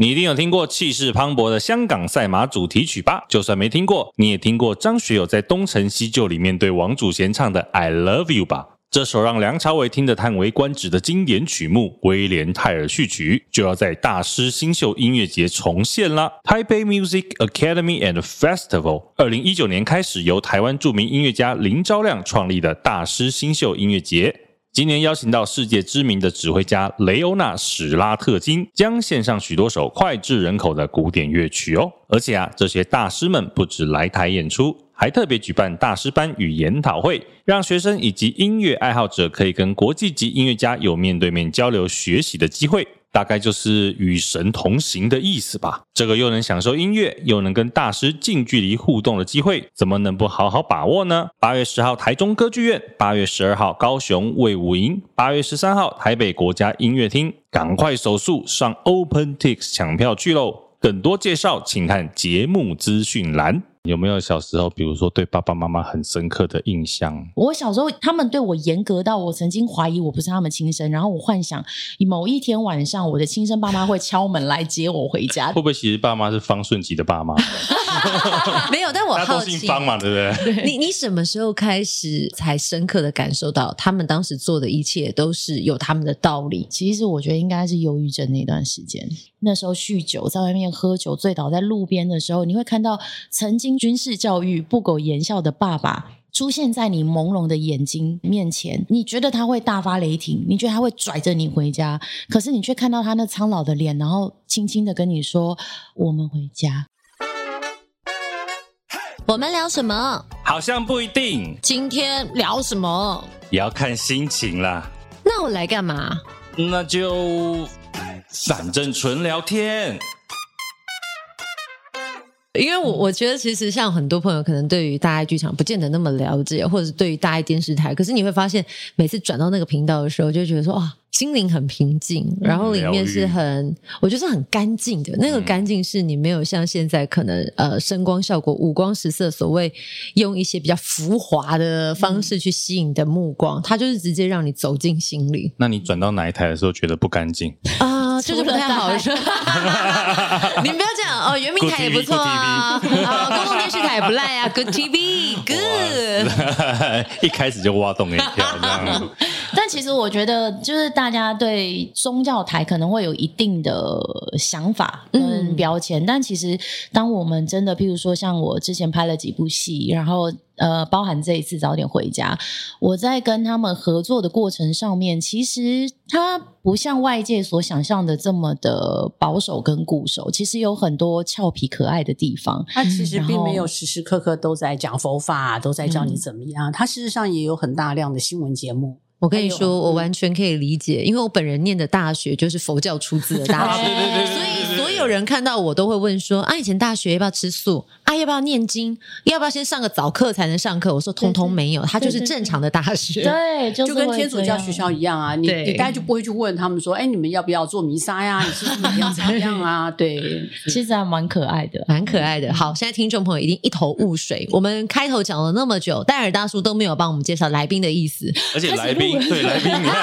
你一定有听过气势磅礴的香港赛马主题曲吧？就算没听过，你也听过张学友在《东成西就》里面对王祖贤唱的 “I Love You” 吧？这首让梁朝伟听得叹为观止的经典曲目《威廉泰尔序曲》就要在大师新秀音乐节重现啦！Taipei Music Academy and Festival，二零一九年开始由台湾著名音乐家林昭亮创立的大师新秀音乐节。今年邀请到世界知名的指挥家雷欧纳史拉特金，将献上许多首脍炙人口的古典乐曲哦。而且啊，这些大师们不止来台演出，还特别举办大师班与研讨会，让学生以及音乐爱好者可以跟国际级音乐家有面对面交流学习的机会。大概就是与神同行的意思吧。这个又能享受音乐，又能跟大师近距离互动的机会，怎么能不好好把握呢？八月十号台中歌剧院，八月十二号高雄卫武营，八月十三号台北国家音乐厅，赶快手速上 OpenTix 抢票去喽！更多介绍请看节目资讯栏。有没有小时候，比如说对爸爸妈妈很深刻的印象？我小时候，他们对我严格到我曾经怀疑我不是他们亲生，然后我幻想某一天晚上，我的亲生爸妈会敲门来接我回家。会不会其实爸妈是方顺吉的爸妈？没有，但我好奇，方嘛，对不对？你你什么时候开始才深刻的感受到他们当时做的一切都是有他们的道理？其实我觉得应该是忧郁症那段时间，那时候酗酒，在外面喝酒醉倒在路边的时候，你会看到曾经。军事教育不苟言笑的爸爸出现在你朦胧的眼睛面前，你觉得他会大发雷霆，你觉得他会拽着你回家，可是你却看到他那苍老的脸，然后轻轻的跟你说：“我们回家。”我们聊什么？好像不一定。今天聊什么？也要看心情啦。那我来干嘛？那就反正纯聊天。因为我我觉得，其实像很多朋友可能对于大爱剧场不见得那么了解，或者是对于大爱电视台，可是你会发现，每次转到那个频道的时候，就觉得说哇，心灵很平静，然后里面是很，我觉得是很干净的。那个干净是你没有像现在可能呃声光效果、五光十色，所谓用一些比较浮华的方式去吸引的目光，它就是直接让你走进心里。那你转到哪一台的时候觉得不干净啊？就是不太好说，你不要这样哦。原民台也不错啊，啊，公共电视台也不赖啊，Good TV，Good。一开始就挖洞给你跳，这样。但其实我觉得，就是大家对宗教台可能会有一定的想法跟标签，嗯、但其实当我们真的，譬如说像我之前拍了几部戏，然后。呃，包含这一次早点回家，我在跟他们合作的过程上面，其实他不像外界所想象的这么的保守跟固守，其实有很多俏皮可爱的地方。他其实并没有时时刻刻都在讲佛法，都在教你怎么样。他事实上也有很大量的新闻节目。我跟你说，我完全可以理解，因为我本人念的大学就是佛教出自的大学，所以所有人看到我都会问说：啊，以前大学要不要吃素？啊，要不要念经？要不要先上个早课才能上课？我说通通没有，他就是正常的大学，对，就跟天主教学校一样啊。你你大概就不会去问他们说，哎，你们要不要做弥撒呀？你是怎么样怎么样啊？对，其实还蛮可爱的，蛮可爱的。好，现在听众朋友一定一头雾水。我们开头讲了那么久，戴尔大叔都没有帮我们介绍来宾的意思，而且来宾对来宾，你看，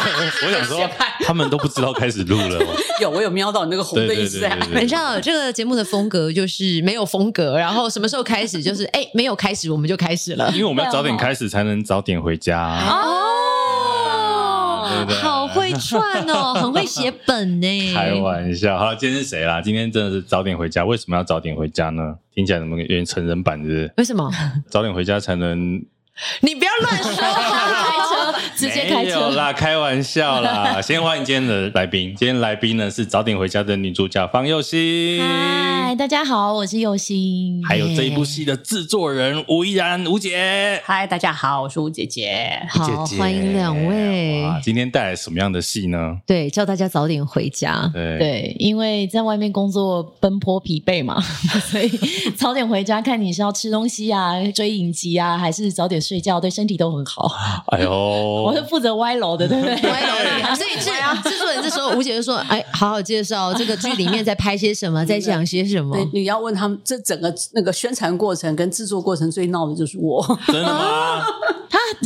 我想说他们都不知道开始录了。有，我有瞄到你那个红的意思。你知道这个节目的风格就是没有风格，然后。什么时候开始？就是哎，没有开始，我们就开始了。因为我们要早点开始，才能早点回家。哦，对对好会串哦，很会写本呢。开玩笑，好，今天是谁啦？今天真的是早点回家。为什么要早点回家呢？听起来怎么有点成人版的？为什么？早点回家才能。你不要乱说，开 车直接开车。没有啦，开玩笑啦。先欢迎今天的来宾，今天来宾呢是早点回家的女主角方佑欣。嗨，大家好，我是佑欣。还有这一部戏的制作人吴依然，吴姐。嗨，大家好，我是吴姐姐。好，欢迎两位。哇，今天带来什么样的戏呢？对，叫大家早点回家。对，对，因为在外面工作奔波疲惫嘛，所以早点回家，看你是要吃东西啊，追影集啊，还是早点。睡觉对身体都很好。哎呦，我是负责歪楼的，对不对？歪楼的，所以制 制作人这时候吴姐就说：“哎，好好介绍这个剧里面在拍些什么，在讲些什么。”对，你要问他们这整个那个宣传过程跟制作过程最闹的就是我。真的吗？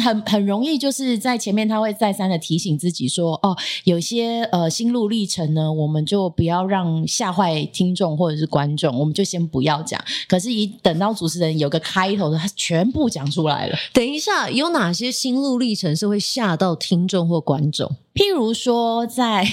很很容易就是在前面他会再三的提醒自己说，哦，有些呃心路历程呢，我们就不要让吓坏听众或者是观众，我们就先不要讲。可是，一等到主持人有个开头的，他全部讲出来了。等一下，有哪些心路历程是会吓到听众或观众？譬如说在，在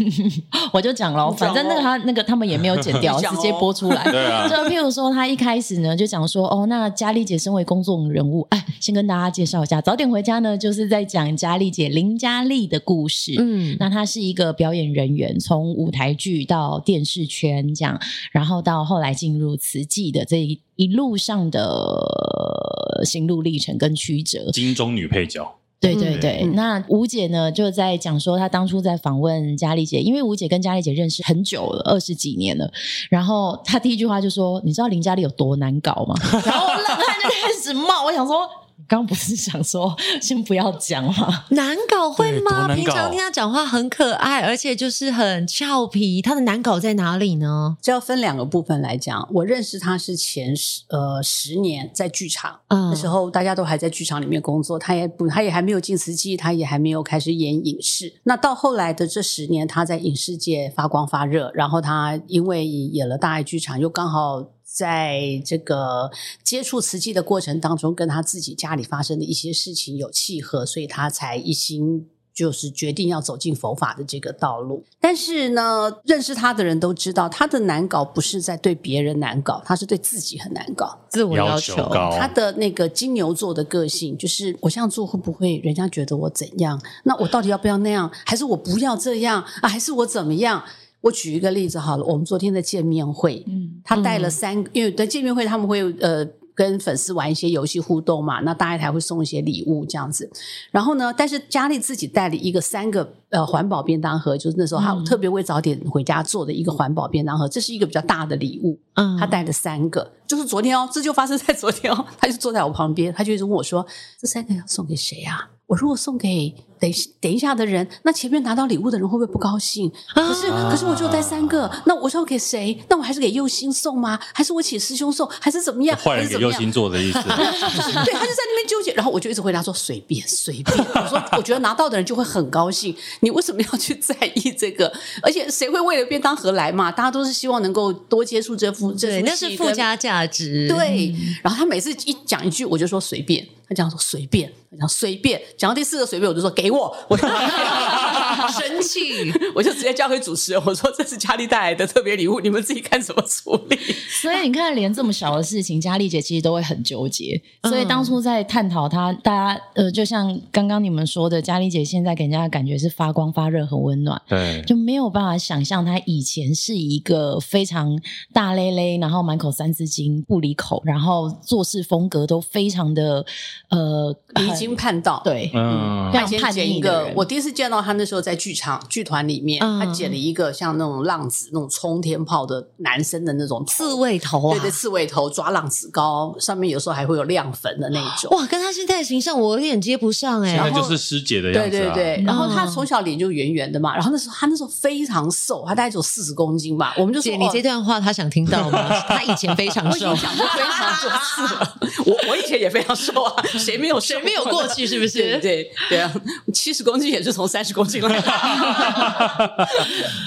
我就讲了，反正那个他那个他们也没有剪掉，直接播出来。对啊，就譬如说他一开始呢就讲说，哦，那佳丽姐身为公众人物，哎，先跟大家介绍一下，早点回家呢，就是在讲佳丽姐林佳丽的故事。嗯，那她是一个表演人员，从舞台剧到电视圈这样，然后到后来进入慈济的这一一路上的心路历程跟曲折。金钟女配角。对对对，嗯、那吴姐呢就在讲说，她当初在访问佳丽姐，因为吴姐跟佳丽姐认识很久了，二十几年了。然后她第一句话就说：“你知道林佳丽有多难搞吗？”然后冷汗就开始冒，我想说。刚不是想说 先不要讲吗？难搞会吗？平常听他讲话很可爱，而且就是很俏皮。他的难搞在哪里呢？这要分两个部分来讲。我认识他是前十呃十年在剧场，嗯，那时候大家都还在剧场里面工作，他也不他也还没有进慈济，他也还没有开始演影视。那到后来的这十年，他在影视界发光发热，然后他因为演了大爱剧场，又刚好。在这个接触慈济的过程当中，跟他自己家里发生的一些事情有契合，所以他才一心就是决定要走进佛法的这个道路。但是呢，认识他的人都知道，他的难搞不是在对别人难搞，他是对自己很难搞，自我要求，要求高。他的那个金牛座的个性，就是我这样做会不会人家觉得我怎样？那我到底要不要那样？还是我不要这样啊？还是我怎么样？我举一个例子好了，我们昨天的见面会，嗯，他带了三个，因为在见面会他们会呃跟粉丝玩一些游戏互动嘛，那大爱台会送一些礼物这样子，然后呢，但是佳丽自己带了一个三个呃环保便当盒，就是那时候他特别为早点回家做的一个环保便当盒，这是一个比较大的礼物，嗯，他带了三个，就是昨天哦，这就发生在昨天哦，他就坐在我旁边，他就一直问我说，这三个要送给谁啊？我如果送给等等一下的人，那前面拿到礼物的人会不会不高兴？可是可是我就带三个，那我要给谁？那我还是给佑星送吗？还是我请师兄送？还是怎么样？坏人给佑星做的意思。对，他就在那边纠结，然后我就一直回答说随便随便。我说我觉得拿到的人就会很高兴，你为什么要去在意这个？而且谁会为了便当盒来嘛？大家都是希望能够多接触这副这对，那是附加价值。对，然后他每次一讲一句，我就说随便。他讲说随便，他讲随便，讲到第四个随便，我就说给我，我就 生气，我就直接交给主持人，我说这是佳丽带来的特别礼物，你们自己看怎么处理。所以你看，连这么小的事情，佳丽姐其实都会很纠结。所以当初在探讨她，大家呃，就像刚刚你们说的，佳丽姐现在给人家的感觉是发光发热，很温暖，对，就没有办法想象她以前是一个非常大咧咧，然后满口三字经不离口，然后做事风格都非常的。呃，离经叛道，对，嗯，他先剪一个。我第一次见到他那时候在剧场剧团里面，他剪了一个像那种浪子那种冲天炮的男生的那种刺猬头，对对，刺猬头抓浪子高，上面有时候还会有亮粉的那种。哇，跟他现在的形象我有点接不上哎，然后就是师姐的样子，对对对。然后他从小脸就圆圆的嘛，然后那时候他那时候非常瘦，他大概只有四十公斤吧。我们就说，姐，你这段话他想听到吗？他以前非常瘦，我讲过非常多次了。我我以前也非常瘦啊。谁没有谁没有过去？是不是？对对对啊！七十公斤也是从三十公斤来的。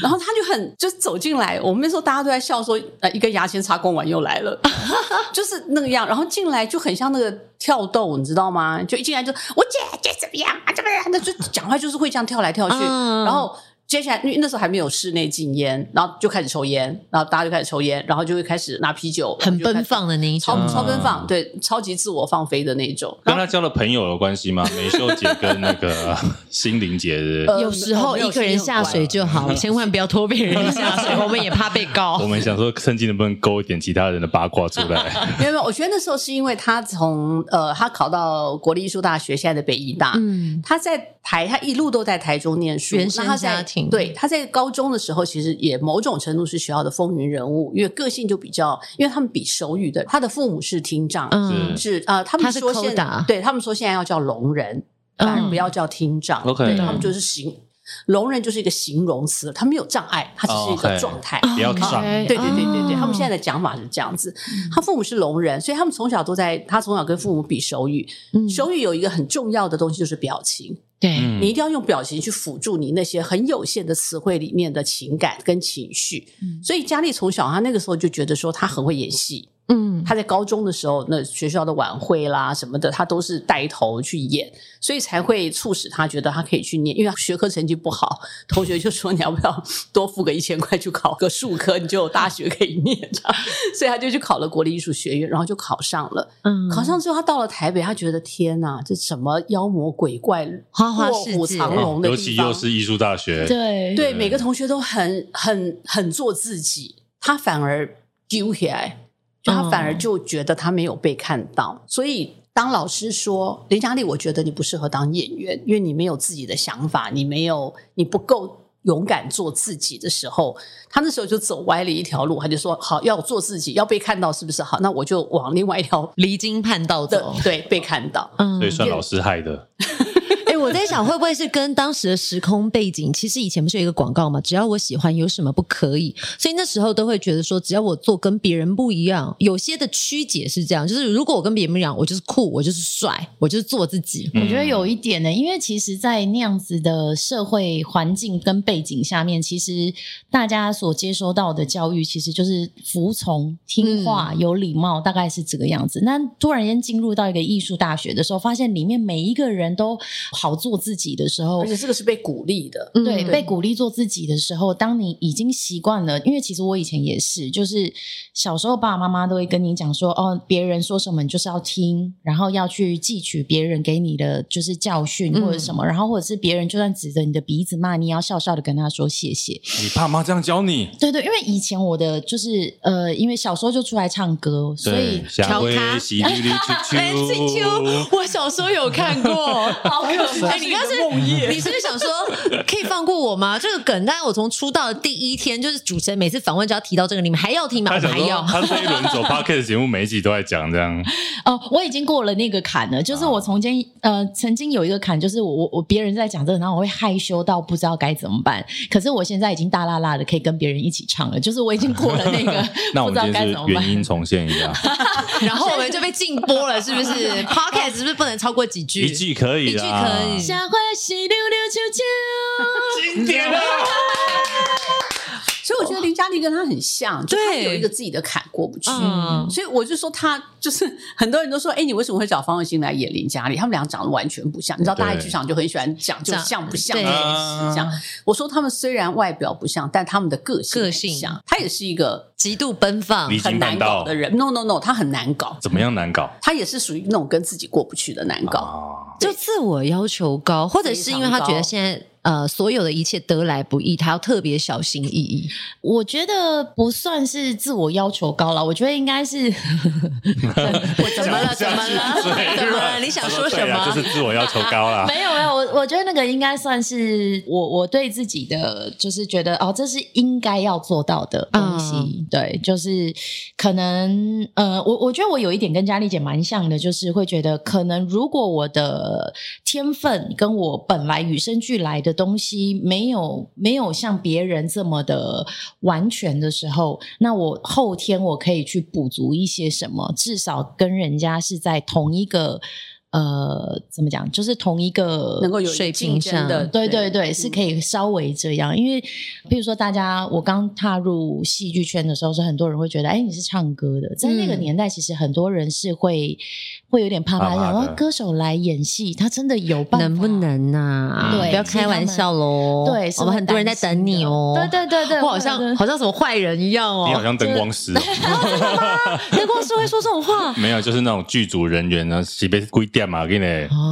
然后他就很就走进来，我们那时候大家都在笑说：“呃，一根牙签插光完又来了。”就是那个样。然后进来就很像那个跳豆，你知道吗？就一进来就我姐姐怎么样啊？怎么样？那就讲话就是会这样跳来跳去，然后。接下来，因为那时候还没有室内禁烟，然后就开始抽烟，然后大家就开始抽烟，然后就会开始拿啤酒，很奔放的那一种，超超奔放，对，超级自我放飞的那一种。跟他交了朋友有关系吗？美秀姐跟那个 心灵姐是？有时候一个人下水就好，千万不要拖别人下水，我们也怕被告。我们想说，趁机能不能勾一点其他人的八卦出来？没有没有，我觉得那时候是因为他从呃，他考到国立艺术大学，现在的北艺大，嗯，他在台，他一路都在台中念书，原生家庭，对，他在高。中的时候，其实也某种程度是学校的风云人物，因为个性就比较，因为他们比手语的，他的父母是听障，嗯，是啊、呃，他们说现在，对他们说现在要叫聋人，反而不要叫听障，OK，、嗯、他们就是行。聋人就是一个形容词，他没有障碍，他只是一个状态。不要上。对对对对对，他们现在的讲法是这样子。他父母是聋人，所以他们从小都在，他从小跟父母比手语。手语有一个很重要的东西就是表情。对，你一定要用表情去辅助你那些很有限的词汇里面的情感跟情绪。所以佳丽从小她那个时候就觉得说她很会演戏。嗯，他在高中的时候，那学校的晚会啦什么的，他都是带头去演，所以才会促使他觉得他可以去念。因为他学科成绩不好，同学就说你要不要多付个一千块去考个数科，你就有大学可以念这样。所以他就去考了国立艺术学院，然后就考上了。嗯，考上之后他到了台北，他觉得天哪，这什么妖魔鬼怪、卧虎藏龙的地方，尤其又是艺术大学，对对，每个同学都很很很做自己，他反而丢起来。就他反而就觉得他没有被看到，嗯、所以当老师说林佳丽，我觉得你不适合当演员，因为你没有自己的想法，你没有，你不够勇敢做自己的时候，他那时候就走歪了一条路，他就说：好，要做自己，要被看到，是不是？好，那我就往另外一条离经叛道走，对，被看到，嗯，所以算老师害的。我在想，会不会是跟当时的时空背景？其实以前不是有一个广告嘛？只要我喜欢，有什么不可以？所以那时候都会觉得说，只要我做跟别人不一样，有些的曲解是这样，就是如果我跟别人不一样，我就是酷，我就是帅，我就是做自己。我觉得有一点呢，因为其实，在那样子的社会环境跟背景下面，其实大家所接收到的教育，其实就是服从、听话、嗯、有礼貌，大概是这个样子。那突然间进入到一个艺术大学的时候，发现里面每一个人都好。做自己的时候，而且这个是被鼓励的。对，被鼓励做自己的时候，当你已经习惯了，因为其实我以前也是，就是小时候爸爸妈妈都会跟你讲说，哦，别人说什么你就是要听，然后要去汲取别人给你的就是教训或者什么，嗯、然后或者是别人就算指着你的鼻子骂你，要笑笑的跟他说谢谢。你爸妈这样教你？对对，因为以前我的就是呃，因为小时候就出来唱歌，所以调咖。我小时候有看过，好有。哎，你刚是你是不是想说可以放过我吗？这个梗，但是我从出道的第一天，就是主持人每次访问就要提到这个，你们还要听吗？还要。他这一轮走 Podcast 节目，每一集都在讲这样。哦，我已经过了那个坎了，就是我从前呃曾经有一个坎，就是我我我别人在讲这个，然后我会害羞到不知道该怎么办。可是我现在已经大辣辣的可以跟别人一起唱了，就是我已经过了那个，那我们今天是原音重现一下，然后我们就被禁播了，是不是？Podcast 是不是不能超过几句？一句可以，一句可以。下回是溜溜球球，经典啊！所以我觉得林嘉丽跟他很像，就他有一个自己的坎过不去，嗯、所以我就说他就是 很多人都说，哎，你为什么会找方文欣来演林嘉丽？他们俩长得完全不像，你知道大爱剧场就很喜欢讲就像不像这件事这样。我说他们虽然外表不像，但他们的个性个性像。他也是一个极度奔放、很难搞的人。No No No，他很难搞。怎么样难搞？他也是属于那种跟自己过不去的难搞，啊、就自我要求高，或者是因为他觉得现在。呃，所有的一切得来不易，他要特别小心翼翼。我觉得不算是自我要求高了，我觉得应该是 我怎么了？怎么了？怎么了？你想说什么？就是自我要求高了。没有没有，我我觉得那个应该算是我我对自己的，就是觉得哦，这是应该要做到的东西。嗯、对，就是可能呃，我我觉得我有一点跟佳丽姐蛮像的，就是会觉得可能如果我的天分跟我本来与生俱来的。东西没有没有像别人这么的完全的时候，那我后天我可以去补足一些什么，至少跟人家是在同一个。呃，怎么讲？就是同一个能够有水平上的，对对对，是可以稍微这样。因为，譬如说，大家我刚踏入戏剧圈的时候，是很多人会觉得，哎，你是唱歌的。在那个年代，其实很多人是会会有点怕怕，想说歌手来演戏，他真的有办法？能不能呐？对，不要开玩笑喽。对，我们很多人在等你哦。对对对对，我好像好像什么坏人一样哦。你好像灯光师。灯光师会说这种话？没有，就是那种剧组人员呢，是被规定。嘛，给你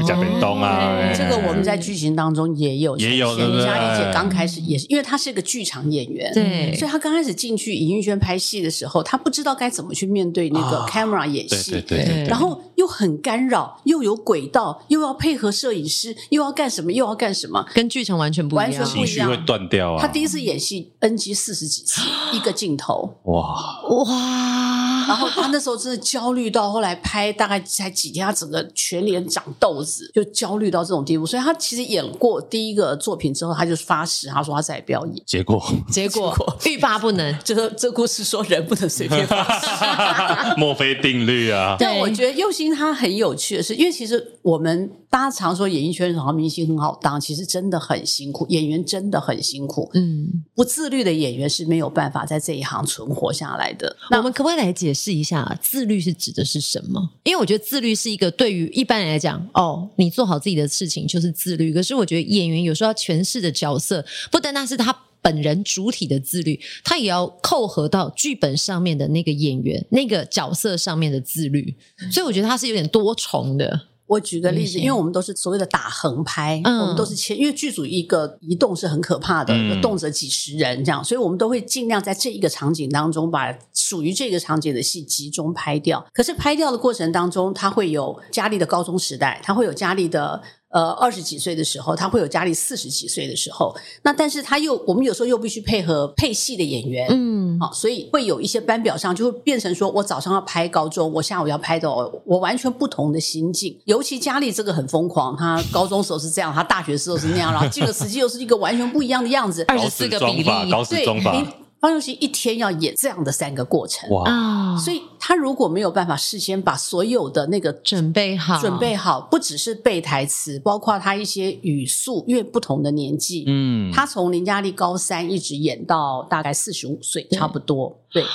讲点东啊！这个我们在剧情当中也有，也有。林佳丽姐刚开始也是，因为她是一个剧场演员，对，所以她刚开始进去尹玉轩拍戏的时候，她不知道该怎么去面对那个 camera 演戏，对对对，然后又很干扰，又有轨道，又要配合摄影师，又要干什么，又要干什么，跟剧场完全不一样，完全不一样，情绪会断掉啊！他第一次演戏 NG 四十几次一个镜头，哇哇！然后他那时候真的焦虑到后来拍大概才几天，他整个全脸长痘子，就焦虑到这种地步。所以他其实演过第一个作品之后，他就发誓，他说他再也不要演。结果结果欲罢不能，就是这故事说人不能随便发誓，墨菲定律啊。但我觉得佑星他很有趣的是，因为其实我们大家常说演艺圈好明星很好当，其实真的很辛苦，演员真的很辛苦。嗯，不自律的演员是没有办法在这一行存活下来的。那我们可不可以来解释试一下，自律是指的是什么？因为我觉得自律是一个对于一般人来讲，哦，你做好自己的事情就是自律。可是我觉得演员有时候要诠释的角色，不单单是他本人主体的自律，他也要扣合到剧本上面的那个演员那个角色上面的自律。所以我觉得他是有点多重的。我举个例子，因为我们都是所谓的打横拍，嗯、我们都是切，因为剧组一个移动是很可怕的，嗯、动辄几十人这样，所以我们都会尽量在这一个场景当中把属于这个场景的戏集中拍掉。可是拍掉的过程当中，它会有佳丽的高中时代，它会有佳丽的。呃，二十几岁的时候，他会有佳丽四十几岁的时候。那但是他又，我们有时候又必须配合配戏的演员，嗯，好，所以会有一些班表上就会变成说，我早上要拍高中，我下午要拍到我完全不同的心境。尤其佳丽这个很疯狂，她高中时候是这样，她大学时候是那样，然后进了实际又是一个完全不一样的样子，二十四个比例，高时装法。方佑兴一天要演这样的三个过程，哇！所以他如果没有办法事先把所有的那个准备好，准备好，不只是背台词，包括他一些语速，因为不同的年纪，嗯，他从林嘉丽高三一直演到大概四十五岁，差不多，对。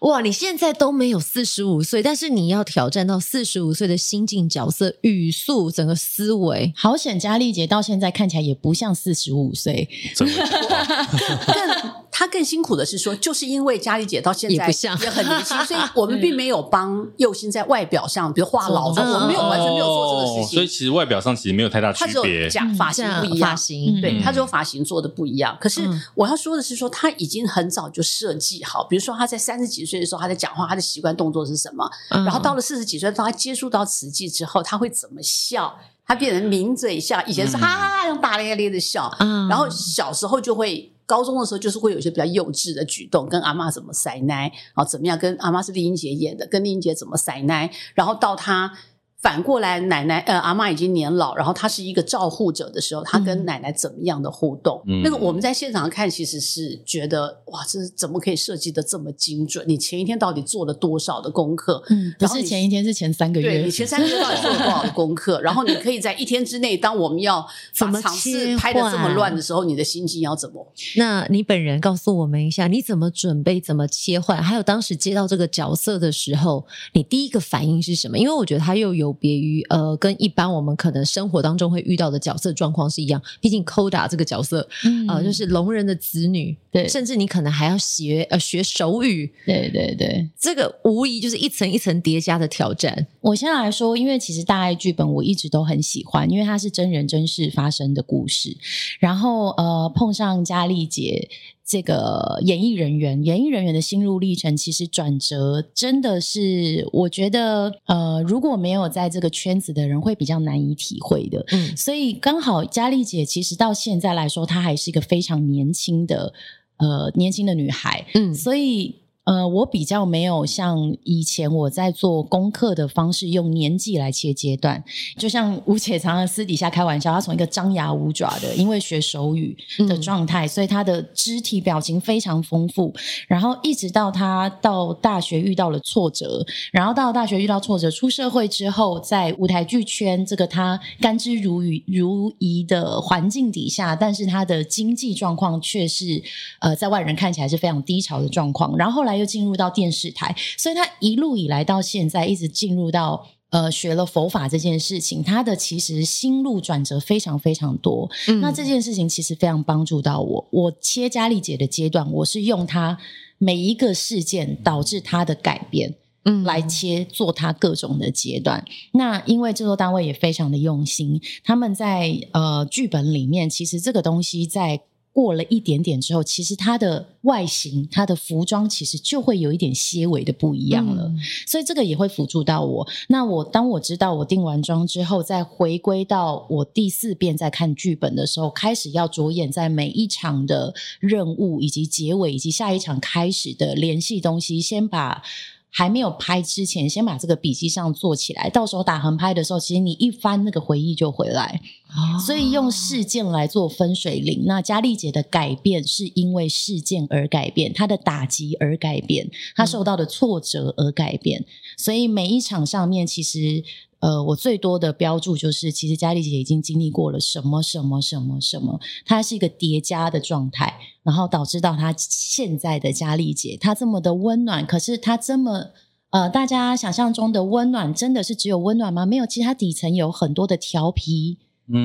哇，你现在都没有四十五岁，但是你要挑战到四十五岁的心境、角色、语速、整个思维。好险，佳丽姐到现在看起来也不像四十五岁。怎么更她 更辛苦的是说，就是因为佳丽姐到现在也不像，也很年轻，所以我们 并没有帮又欣在外表上，比如化老妆，我们没有完全没有做这个事情。所以其实外表上其实没有太大区别，他只有假发型不一样，发型对，他只有发型做的不一样。可是我要说的是说，他已经很早就设计好，比如说他在三十几岁。的时候，他在讲话，他的习惯动作是什么？嗯、然后到了四十几岁，当他接触到慈济之后，他会怎么笑？他变成抿嘴笑，以前是哈哈哈用大咧咧的笑。嗯、然后小时候就会，高中的时候就是会有一些比较幼稚的举动，跟阿嬷怎么塞奶，然后怎么样？跟阿嬷是丽英姐演的，跟丽英姐怎么塞奶？然后到她。反过来，奶奶呃，阿妈已经年老，然后她是一个照护者的时候，她跟奶奶怎么样的互动？嗯、那个我们在现场看，其实是觉得哇，这是怎么可以设计的这么精准？你前一天到底做了多少的功课？嗯，不是前一天，是前三个月。对，你前三个月到底做了多少的功课？然后你可以在一天之内，当我们要把场次拍的这么乱的时候，你的心情要怎么？那你本人告诉我们一下，你怎么准备？怎么切换？还有当时接到这个角色的时候，你第一个反应是什么？因为我觉得他又有别于呃。跟一般我们可能生活当中会遇到的角色状况是一样，毕竟 Koda 这个角色，嗯、呃，就是聋人的子女，对，甚至你可能还要学呃学手语，对对对，这个无疑就是一层一层叠加的挑战。我先来说，因为其实大爱剧本我一直都很喜欢，因为它是真人真事发生的故事，然后呃碰上佳丽姐。这个演艺人员，演艺人员的心路历程，其实转折真的是，我觉得，呃，如果没有在这个圈子的人，会比较难以体会的。嗯，所以刚好佳丽姐其实到现在来说，她还是一个非常年轻的，呃，年轻的女孩。嗯，所以。呃，我比较没有像以前我在做功课的方式，用年纪来切阶段。就像吴姐常常私底下开玩笑，她从一个张牙舞爪的，因为学手语的状态，嗯、所以她的肢体表情非常丰富。然后一直到她到大学遇到了挫折，然后到大学遇到挫折，出社会之后，在舞台剧圈这个她甘之如饴如饴的环境底下，但是她的经济状况却是呃，在外人看起来是非常低潮的状况。然后后来。又进入到电视台，所以他一路以来到现在，一直进入到呃学了佛法这件事情，他的其实心路转折非常非常多。嗯、那这件事情其实非常帮助到我。我切佳丽姐的阶段，我是用他每一个事件导致他的改变，嗯，来切做他各种的阶段。嗯、那因为制作单位也非常的用心，他们在呃剧本里面，其实这个东西在。过了一点点之后，其实它的外形、它的服装其实就会有一点些微的不一样了，嗯、所以这个也会辅助到我。那我当我知道我定完妆之后，再回归到我第四遍在看剧本的时候，开始要着眼在每一场的任务以及结尾以及下一场开始的联系东西，先把。还没有拍之前，先把这个笔记上做起来，到时候打横拍的时候，其实你一翻那个回忆就回来。哦、所以用事件来做分水岭。那佳丽姐的改变是因为事件而改变，她的打击而改变，她受到的挫折而改变。嗯、所以每一场上面，其实。呃，我最多的标注就是，其实佳丽姐已经经历过了什么什么什么什么，她是一个叠加的状态，然后导致到她现在的佳丽姐，她这么的温暖，可是她这么呃，大家想象中的温暖，真的是只有温暖吗？没有，其实她底层有很多的调皮。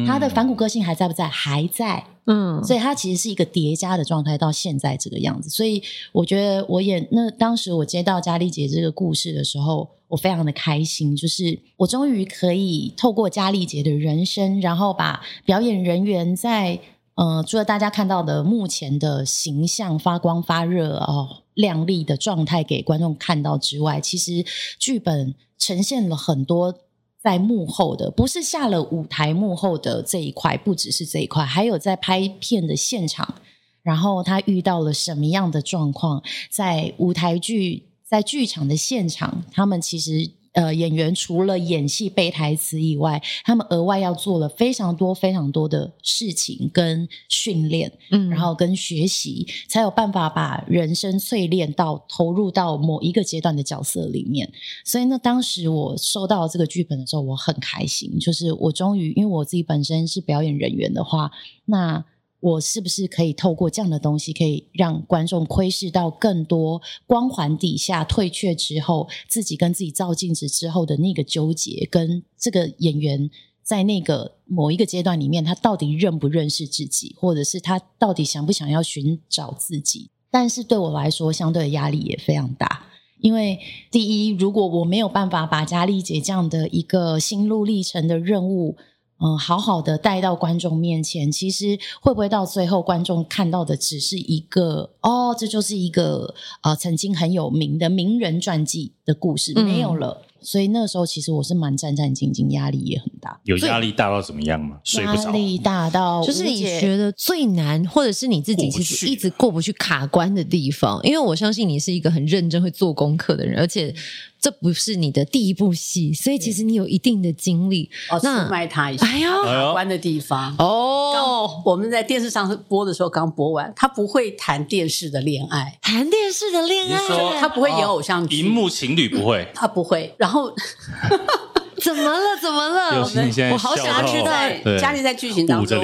她的反骨个性还在不在？还在，嗯，所以他其实是一个叠加的状态，到现在这个样子。所以我觉得我演那当时我接到佳丽姐这个故事的时候，我非常的开心，就是我终于可以透过佳丽姐的人生，然后把表演人员在呃，除了大家看到的目前的形象发光发热哦，亮丽的状态给观众看到之外，其实剧本呈现了很多。在幕后的，不是下了舞台幕后的这一块，不只是这一块，还有在拍片的现场，然后他遇到了什么样的状况，在舞台剧，在剧场的现场，他们其实。呃，演员除了演戏背台词以外，他们额外要做了非常多非常多的事情跟训练，嗯，然后跟学习，才有办法把人生淬炼到投入到某一个阶段的角色里面。所以呢，当时我收到这个剧本的时候，我很开心，就是我终于，因为我自己本身是表演人员的话，那。我是不是可以透过这样的东西，可以让观众窥视到更多光环底下退却之后，自己跟自己照镜子之后的那个纠结，跟这个演员在那个某一个阶段里面，他到底认不认识自己，或者是他到底想不想要寻找自己？但是对我来说，相对的压力也非常大，因为第一，如果我没有办法把佳丽姐这样的一个心路历程的任务。嗯，好好的带到观众面前，其实会不会到最后观众看到的只是一个哦，这就是一个呃曾经很有名的名人传记的故事，没有了。嗯所以那个时候，其实我是蛮战战兢兢，压力也很大。有压力大到怎么样吗？睡不着。压力大到 就是你觉得最难，或者是你自己其实一直过不去卡关的地方。因为我相信你是一个很认真会做功课的人，而且这不是你的第一部戏，所以其实你有一定的经历。哦，那出卖他一下，哎呦，卡关的地方哦。我们在电视上播的时候刚播完，他不会谈电视的恋爱，谈电视的恋爱，他不会演偶像剧，荧幕情侣不会，他不会，然后。后 怎么了？怎么了？我们我好想要知道。佳丽在剧情当中，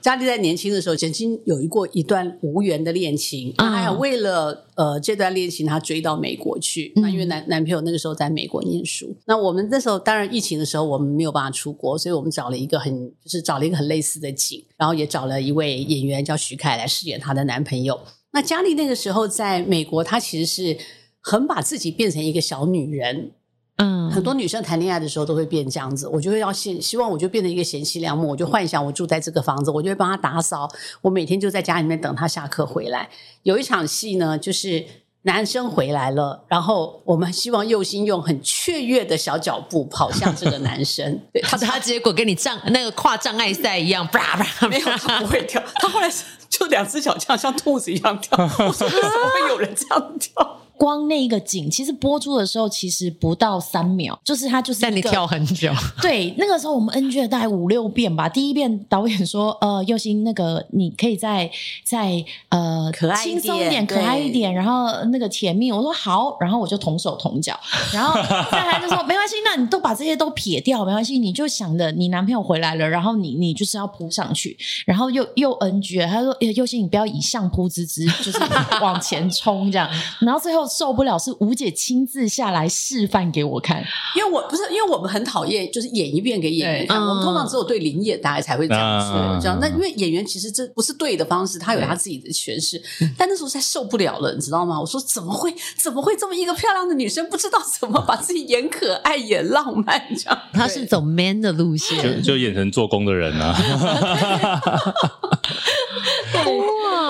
佳丽在年轻的时候曾经有一过一段无缘的恋情，她还有为了呃这段恋情，她追到美国去。那因为男男朋友那个时候在美国念书，那我们那时候当然疫情的时候我们没有办法出国，所以我们找了一个很就是找了一个很类似的景，然后也找了一位演员叫徐凯来饰演她的男朋友。那佳丽那个时候在美国，她其实是很把自己变成一个小女人。嗯，很多女生谈恋爱的时候都会变这样子，我就会要希希望我就变成一个贤妻良母，我就幻想我住在这个房子，我就会帮他打扫，我每天就在家里面等他下课回来。有一场戏呢，就是男生回来了，然后我们希望佑心用很雀跃的小脚步跑向这个男生，对他他结果跟你障那个跨障碍赛一样，啪啪，没有他不会跳，他后来就两只脚这样像兔子一样跳，我说为什么会有人这样跳？光那一个景，其实播出的时候其实不到三秒，就是他就是但你跳很久。对，那个时候我们 NG 了大概五六遍吧。第一遍导演说：“呃，宥忻，那个你可以再再呃可爱轻松一点，可爱一点，然后那个甜蜜。”我说好，然后我就同手同脚，然后再来就说没关系，那你都把这些都撇掉，没关系，你就想着你男朋友回来了，然后你你就是要扑上去，然后又又 NG 了。他说：“哎，宥忻，你不要以相扑之姿，就是往前冲这样。”然后最后。受不了，是吴姐亲自下来示范给我看，因为我不是因为我们很讨厌，就是演一遍给演员看。我们通常只有对临演，大家才会这样说，这样。那因为演员其实这不是对的方式，他有他自己的诠释。但那时候实在受不了了，你知道吗？我说怎么会怎么会这么一个漂亮的女生，不知道怎么把自己演可爱、演浪漫这样？她是走 man 的路线，就就演成做工的人啊。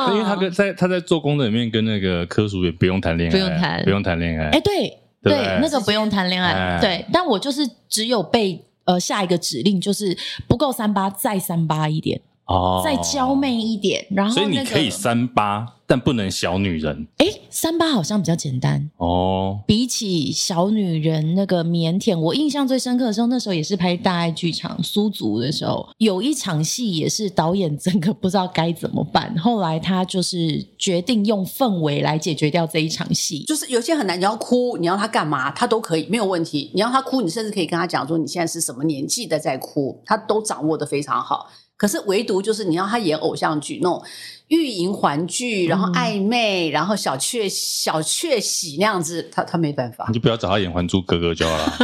哇！因为他跟在他在做工的里面跟那个科属也不用谈恋爱，不用谈，不用谈恋爱。哎，对对，那个不用谈恋爱。对，但我就是只有被呃下一个指令，就是不够三八，再三八一点。哦，再娇媚一点，然后、那个、所以你可以三八，但不能小女人。哎，三八好像比较简单哦，比起小女人那个腼腆，我印象最深刻的时候，那时候也是拍大爱剧场苏族的时候，有一场戏也是导演整个不知道该怎么办，后来他就是决定用氛围来解决掉这一场戏，就是有些很难，你要哭，你要他干嘛，他都可以没有问题。你要他哭，你甚至可以跟他讲说你现在是什么年纪的在哭，他都掌握的非常好。可是唯独就是你要他演偶像剧那种欲迎还拒，然后暧昧，嗯、然后小确小确喜那样子，他他没办法。你就不要找他演《还珠格格》就好了。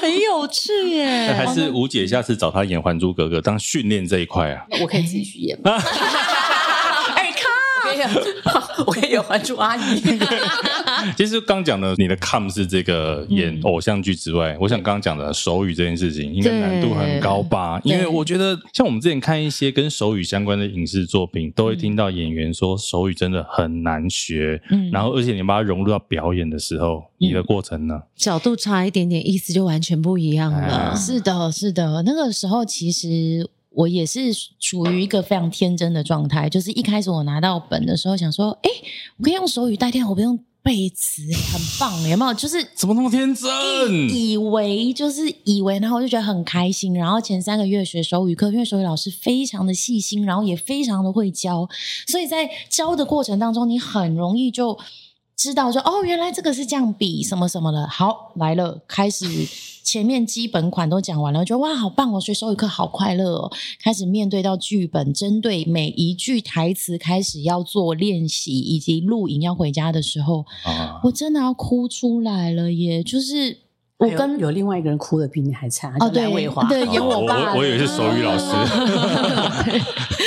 很有趣耶！还是吴姐下次找他演《还珠格格》当训练这一块啊？我可以自己去演吗？我可以有《还珠阿姨》。其实刚讲的，你的 come 是这个演偶像剧之外，嗯、我想刚刚讲的手语这件事情，应该难度很高吧？因为我觉得，像我们之前看一些跟手语相关的影视作品，都会听到演员说手语真的很难学。嗯，然后而且你把它融入到表演的时候，你的过程呢？角度差一点点，意思就完全不一样了。啊、是的，是的，那个时候其实我也是处于一个非常天真的状态，就是一开始我拿到本的时候，想说，哎，我可以用手语代替，我不用。背词很棒，有没有？就是怎么那么天真？以为就是以为，然后我就觉得很开心。然后前三个月学手语课，因为手语老师非常的细心，然后也非常的会教，所以在教的过程当中，你很容易就知道说，哦，原来这个是这样比什么什么的。好，来了，开始。前面基本款都讲完了，我觉得哇，好棒哦！学手语课好快乐哦。开始面对到剧本，针对每一句台词开始要做练习，以及录影要回家的时候，啊、我真的要哭出来了耶！就是我跟有，有另外一个人哭的比你还惨哦，对，对，演我爸，我我以为是手语老师。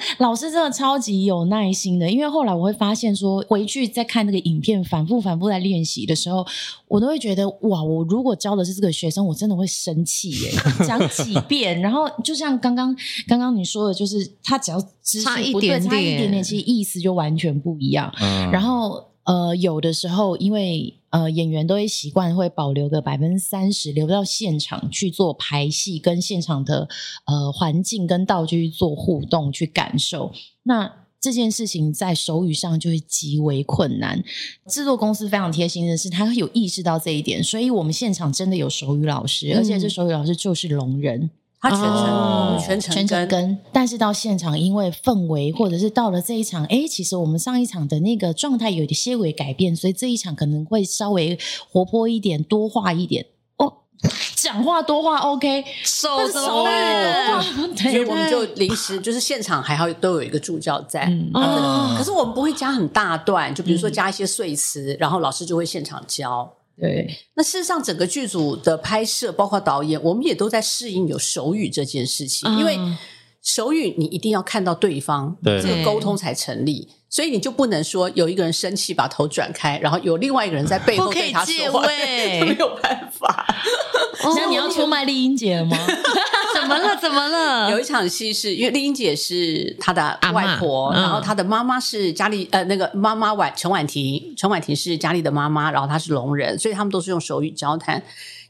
就是老师真的超级有耐心的，因为后来我会发现说，回去再看那个影片，反复反复在练习的时候，我都会觉得哇，我如果教的是这个学生，我真的会生气耶，讲几遍，然后就像刚刚刚刚你说的，就是他只要差一点点，差一点点，其实意思就完全不一样。嗯，然后呃，有的时候因为。呃，演员都会习惯会保留个百分之三十，留到现场去做排戏，跟现场的呃环境跟道具做互动，去感受。那这件事情在手语上就会极为困难。制作公司非常贴心的是，他有意识到这一点，所以我们现场真的有手语老师，嗯、而且这手语老师就是聋人。他全程、哦、全程全程跟，但是到现场，因为氛围或者是到了这一场，哎，其实我们上一场的那个状态有一些微改变，所以这一场可能会稍微活泼一点，多话一点。哦，讲话多话 OK，手手哇，所以我们就临时就是现场还好都有一个助教在，嗯。哦、可是我们不会加很大段，就比如说加一些碎词，嗯、然后老师就会现场教。对，那事实上整个剧组的拍摄，包括导演，我们也都在适应有手语这件事情，嗯、因为手语你一定要看到对方，对。这个沟通才成立。所以你就不能说有一个人生气把头转开，然后有另外一个人在背后对他说话，没有办法。那你要出卖丽英姐吗？怎么了？怎么了？有一场戏是因为丽英姐是她的外婆，嗯、然后她的妈妈是佳丽，呃，那个妈妈婉陈婉婷，陈婉婷是佳丽的妈妈，然后她是聋人，所以他们都是用手语交谈。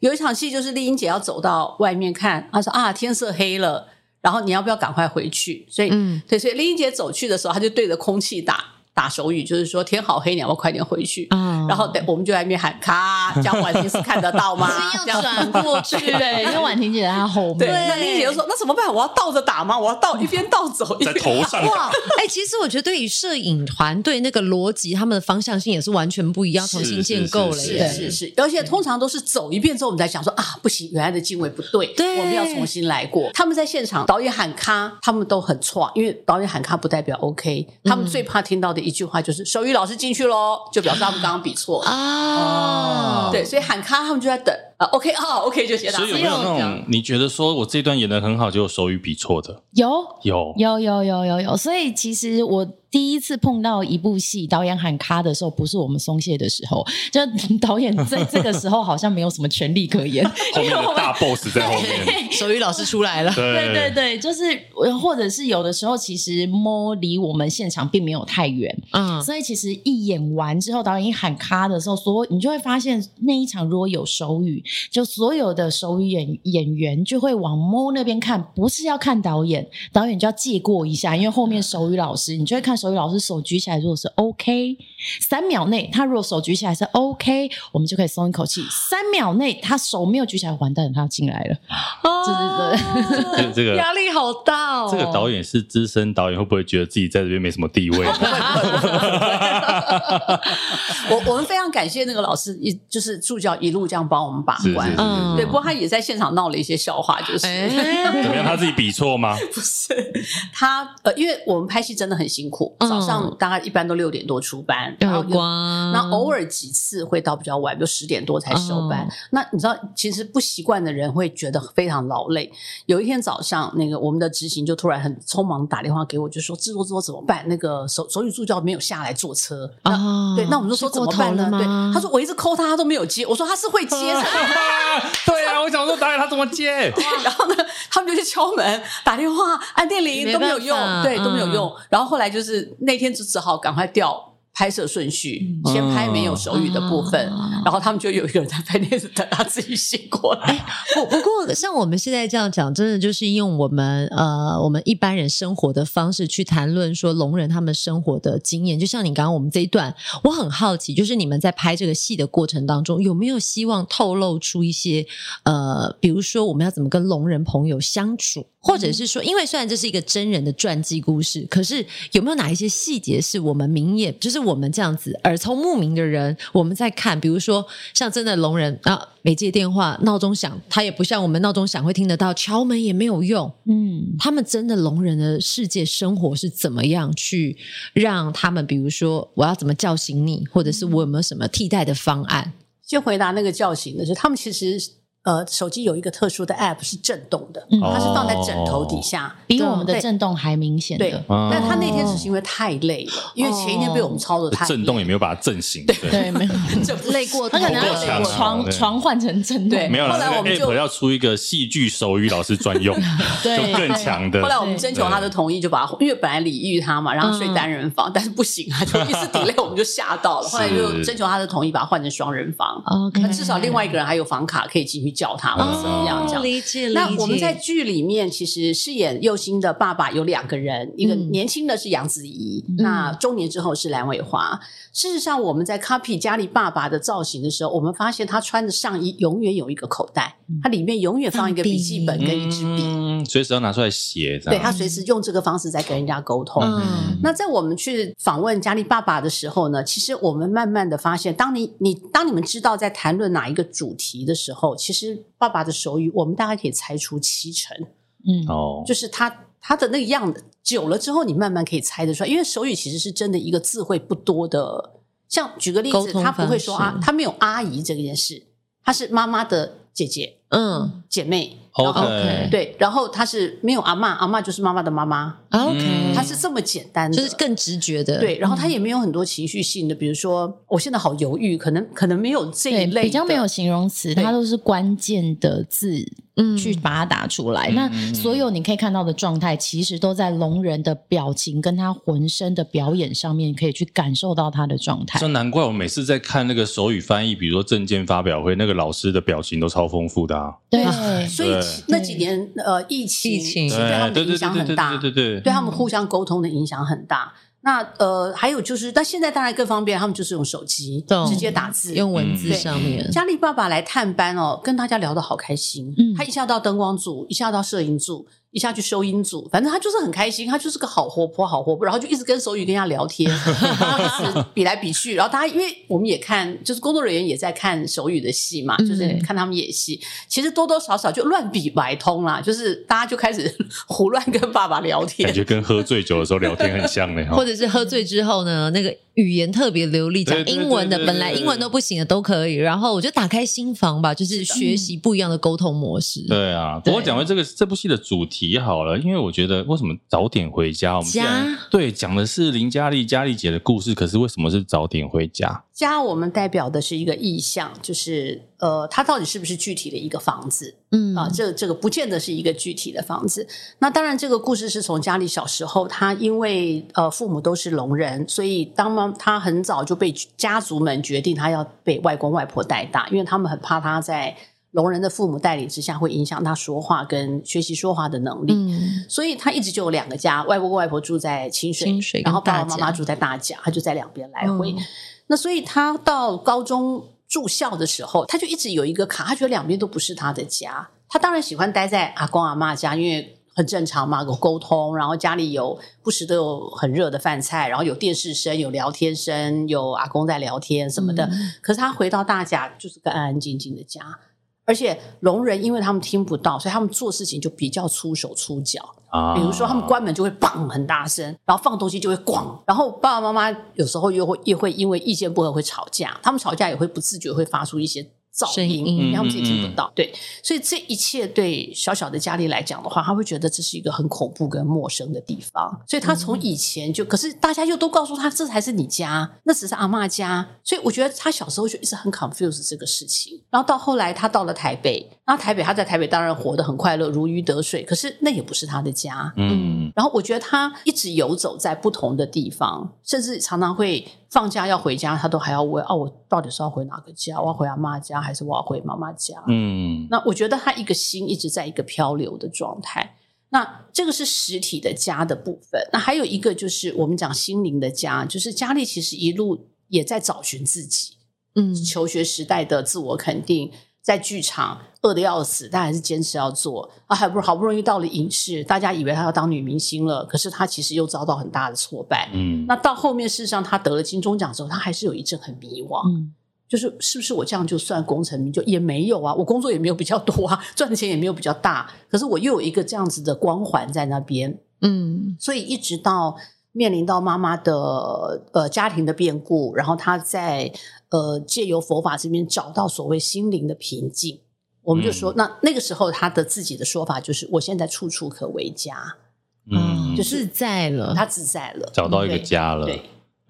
有一场戏就是丽英姐要走到外面看，她说啊，天色黑了。然后你要不要赶快回去？所以，嗯、对，所以林英杰走去的时候，他就对着空气打。打手语就是说天好黑，你要不要快点回去？嗯，然后等我们就在那边喊卡，讲婉婷是看得到吗？转过去，对，因为婉婷姐在她后面。对，那丽姐就说：“那怎么办？我要倒着打吗？我要倒一边倒走，在头上。”哇，哎，其实我觉得对于摄影团队那个逻辑，他们的方向性也是完全不一样，重新建构了。是是是，而且通常都是走一遍之后，我们才想说啊，不行，原来的敬畏不对，对，我们要重新来过。他们在现场，导演喊卡，他们都很错，因为导演喊卡不代表 OK，他们最怕听到的一句话就是手语老师进去喽，就表示他们刚刚比错啊。对，所以喊卡，他们就在等啊。OK 啊，OK 就写到。所以有没有那种你觉得说我这段演的很好，就手语比错的？有有有有有有有。所以其实我第一次碰到一部戏，导演喊卡的时候，不是我们松懈的时候，就 导演在这个时候好像没有什么权利可言，后面的大 boss 在后面，手语老师出来了。对对对对，就是或者是有的时候，其实摸离我们现场并没有太远，嗯，所以其实一演完之后，导演一喊卡的时候，所你就会发现那一场如果有手语，就所有的手语演演员就会往摸那边看，不是要看导演，导演就要借过一下，因为后面手语老师，你就会看。所以老师手举起来，如果是 OK，三秒内他如果手举起来是 OK，我们就可以松一口气。三秒内他手没有举起来，完蛋，他要进来了。哦，对对对，这个压力好大哦。这个导演是资深导演，会不会觉得自己在这边没什么地位？我我们非常感谢那个老师，一就是助教一路这样帮我们把关。嗯对，不过他也在现场闹了一些笑话，就是怎么样？他自己比错吗？不是，他呃，因为我们拍戏真的很辛苦。早上大概一般都六点多出班，然后光，那偶尔几次会到比较晚，就十点多才收班。那你知道，其实不习惯的人会觉得非常劳累。有一天早上，那个我们的执行就突然很匆忙打电话给我，就说制作制作怎么办？那个手 手语助教没有下来坐车啊？对，那我们就说怎么办呢？对，他说我一直 call 他，他都没有接。我说他是会接 的。对啊，我想说导演他怎么接？然后呢，他们就去敲门、打电话、按电铃都没有用，对，都没有用。然后后来就是。那天就只好赶快调。拍摄顺序，先拍没有手语的部分，嗯、然后他们就有一个人在拍电视等他自己醒过来。不不过，像我们现在这样讲，真的就是用我们呃我们一般人生活的方式去谈论说聋人他们生活的经验。就像你刚刚我们这一段，我很好奇，就是你们在拍这个戏的过程当中，有没有希望透露出一些呃，比如说我们要怎么跟聋人朋友相处，或者是说，因为虽然这是一个真人的传记故事，可是有没有哪一些细节是我们明眼就是我。们这样子耳聪目明的人，我们在看，比如说像真的聋人啊，没接电话，闹钟响，他也不像我们闹钟响会听得到，敲门也没有用。嗯，他们真的聋人的世界生活是怎么样去让他们？比如说，我要怎么叫醒你，或者是我有没有什么替代的方案？先回答那个叫醒的是，他们其实。呃，手机有一个特殊的 App 是震动的，它是放在枕头底下，比我们的震动还明显。对，但他那天只是因为太累了，因为前一天被我们操作太震动也没有把他震醒。对，没有，累过，他可能要床床换成震动。没有，后来我们就要出一个戏剧手语老师专用，就更强的。后来我们征求他的同意，就把他，因为本来礼遇他嘛，然后睡单人房，但是不行啊，就一直 delay，我们就吓到了。后来就征求他的同意，把它换成双人房。那至少另外一个人还有房卡可以进去。叫他或者怎么样这样？理解理解。那我们在剧里面其实饰演佑星的爸爸有两个人，一个年轻的是杨子怡，那中年之后是蓝伟华。事实上，我们在 copy 家里爸爸的造型的时候，我们发现他穿的上衣永远有一个口袋，他里面永远放一个笔记本跟一支笔，随时要拿出来写。对，他随时用这个方式在跟人家沟通。那在我们去访问家里爸爸的时候呢，其实我们慢慢的发现，当你你当你们知道在谈论哪一个主题的时候，其实。其实爸爸的手语，我们大概可以猜出七成。嗯，哦，就是他他的那个样子，久了之后，你慢慢可以猜得出来。因为手语其实是真的一个字汇不多的。像举个例子，他不会说啊，他没有阿姨这件事，他是妈妈的姐姐，嗯，姐妹。OK，对，然后他是没有阿嬷，阿嬷就是妈妈的妈妈。OK，他是这么简单的，就是更直觉的。对，然后他也没有很多情绪性的，比如说我现在好犹豫，可能可能没有这一类，比较没有形容词，它都是关键的字，嗯，去把它打出来。那所有你可以看到的状态，其实都在聋人的表情跟他浑身的表演上面，可以去感受到他的状态。这难怪我每次在看那个手语翻译，比如说证件发表会，那个老师的表情都超丰富的啊。对，所以。那几年，呃，疫情疫情。对他们的影响很大，对对对，对他们互相沟通的影响很大。那呃，还有就是，但现在当然更方便，他们就是用手机直接打字，用文字上面。佳丽爸爸来探班哦，跟大家聊得好开心。嗯他一下到灯光组，一下到摄影组。一下去收音组，反正他就是很开心，他就是个好活泼、好活泼，然后就一直跟手语跟人家聊天，然后比来比去，然后大家因为我们也看，就是工作人员也在看手语的戏嘛，就是看他们演戏，其实多多少少就乱比白通啦，就是大家就开始 胡乱跟爸爸聊天，感觉跟喝醉酒的时候聊天很像呢，或者是喝醉之后呢，那个。语言特别流利，讲英文的，本来英文都不行的都可以。然后我就打开心房吧，就是学习不一样的沟通模式。对啊，不过讲回这个这部戏的主题好了，因为我觉得为什么早点回家？我们家对讲的是林嘉丽嘉丽姐的故事，可是为什么是早点回家？家我们代表的是一个意象，就是呃，它到底是不是具体的一个房子？嗯啊，这这个不见得是一个具体的房子。那当然，这个故事是从家里小时候，他因为呃父母都是聋人，所以当妈他很早就被家族们决定，他要被外公外婆带大，因为他们很怕他在聋人的父母带领之下会影响他说话跟学习说话的能力。嗯，所以他一直就有两个家，外公外婆住在清水，清水然后爸爸妈妈住在大甲，他就在两边来回。嗯那所以他到高中住校的时候，他就一直有一个卡，他觉得两边都不是他的家。他当然喜欢待在阿公阿妈家，因为很正常嘛，有沟通，然后家里有不时都有很热的饭菜，然后有电视声，有聊天声，有阿公在聊天什么的。嗯可是他回到大家就是个安安静静的家，而且聋人因为他们听不到，所以他们做事情就比较粗手粗脚。啊，比如说，他们关门就会砰很大声，然后放东西就会咣，然后爸爸妈妈有时候又会也会因为意见不合会吵架，他们吵架也会不自觉会发出一些噪音，声音因为他们自己听不到。对，所以这一切对小小的嘉丽来讲的话，他会觉得这是一个很恐怖跟陌生的地方，所以他从以前就，可是大家又都告诉他这才是你家，那只是阿妈家，所以我觉得他小时候就一直很 confused 这个事情。然后到后来他到了台北，然后台北他在台北当然活得很快乐，如鱼得水，可是那也不是他的家。嗯，然后我觉得他一直游走在不同的地方，甚至常常会放假要回家，他都还要问：哦，我到底是要回哪个家？我要回阿妈家，还是我要回妈妈家？嗯，那我觉得他一个心一直在一个漂流的状态。那这个是实体的家的部分。那还有一个就是我们讲心灵的家，就是佳丽其实一路也在找寻自己。嗯求学时代的自我肯定，在剧场饿得要死，但还是坚持要做啊！还不好不容易到了影视，大家以为她要当女明星了，可是她其实又遭到很大的挫败。嗯，那到后面，事实上她得了金钟奖之后，她还是有一阵很迷惘，嗯就是是不是我这样就算功成名就？也没有啊，我工作也没有比较多啊，赚的钱也没有比较大，可是我又有一个这样子的光环在那边，嗯所以一直到面临到妈妈的呃家庭的变故，然后她在呃借由佛法这边找到所谓心灵的平静，我们就说，嗯那那个时候他的自己的说法就是，我现在处处可为家，嗯，就是自在了，他自在了，找到一个家了。对。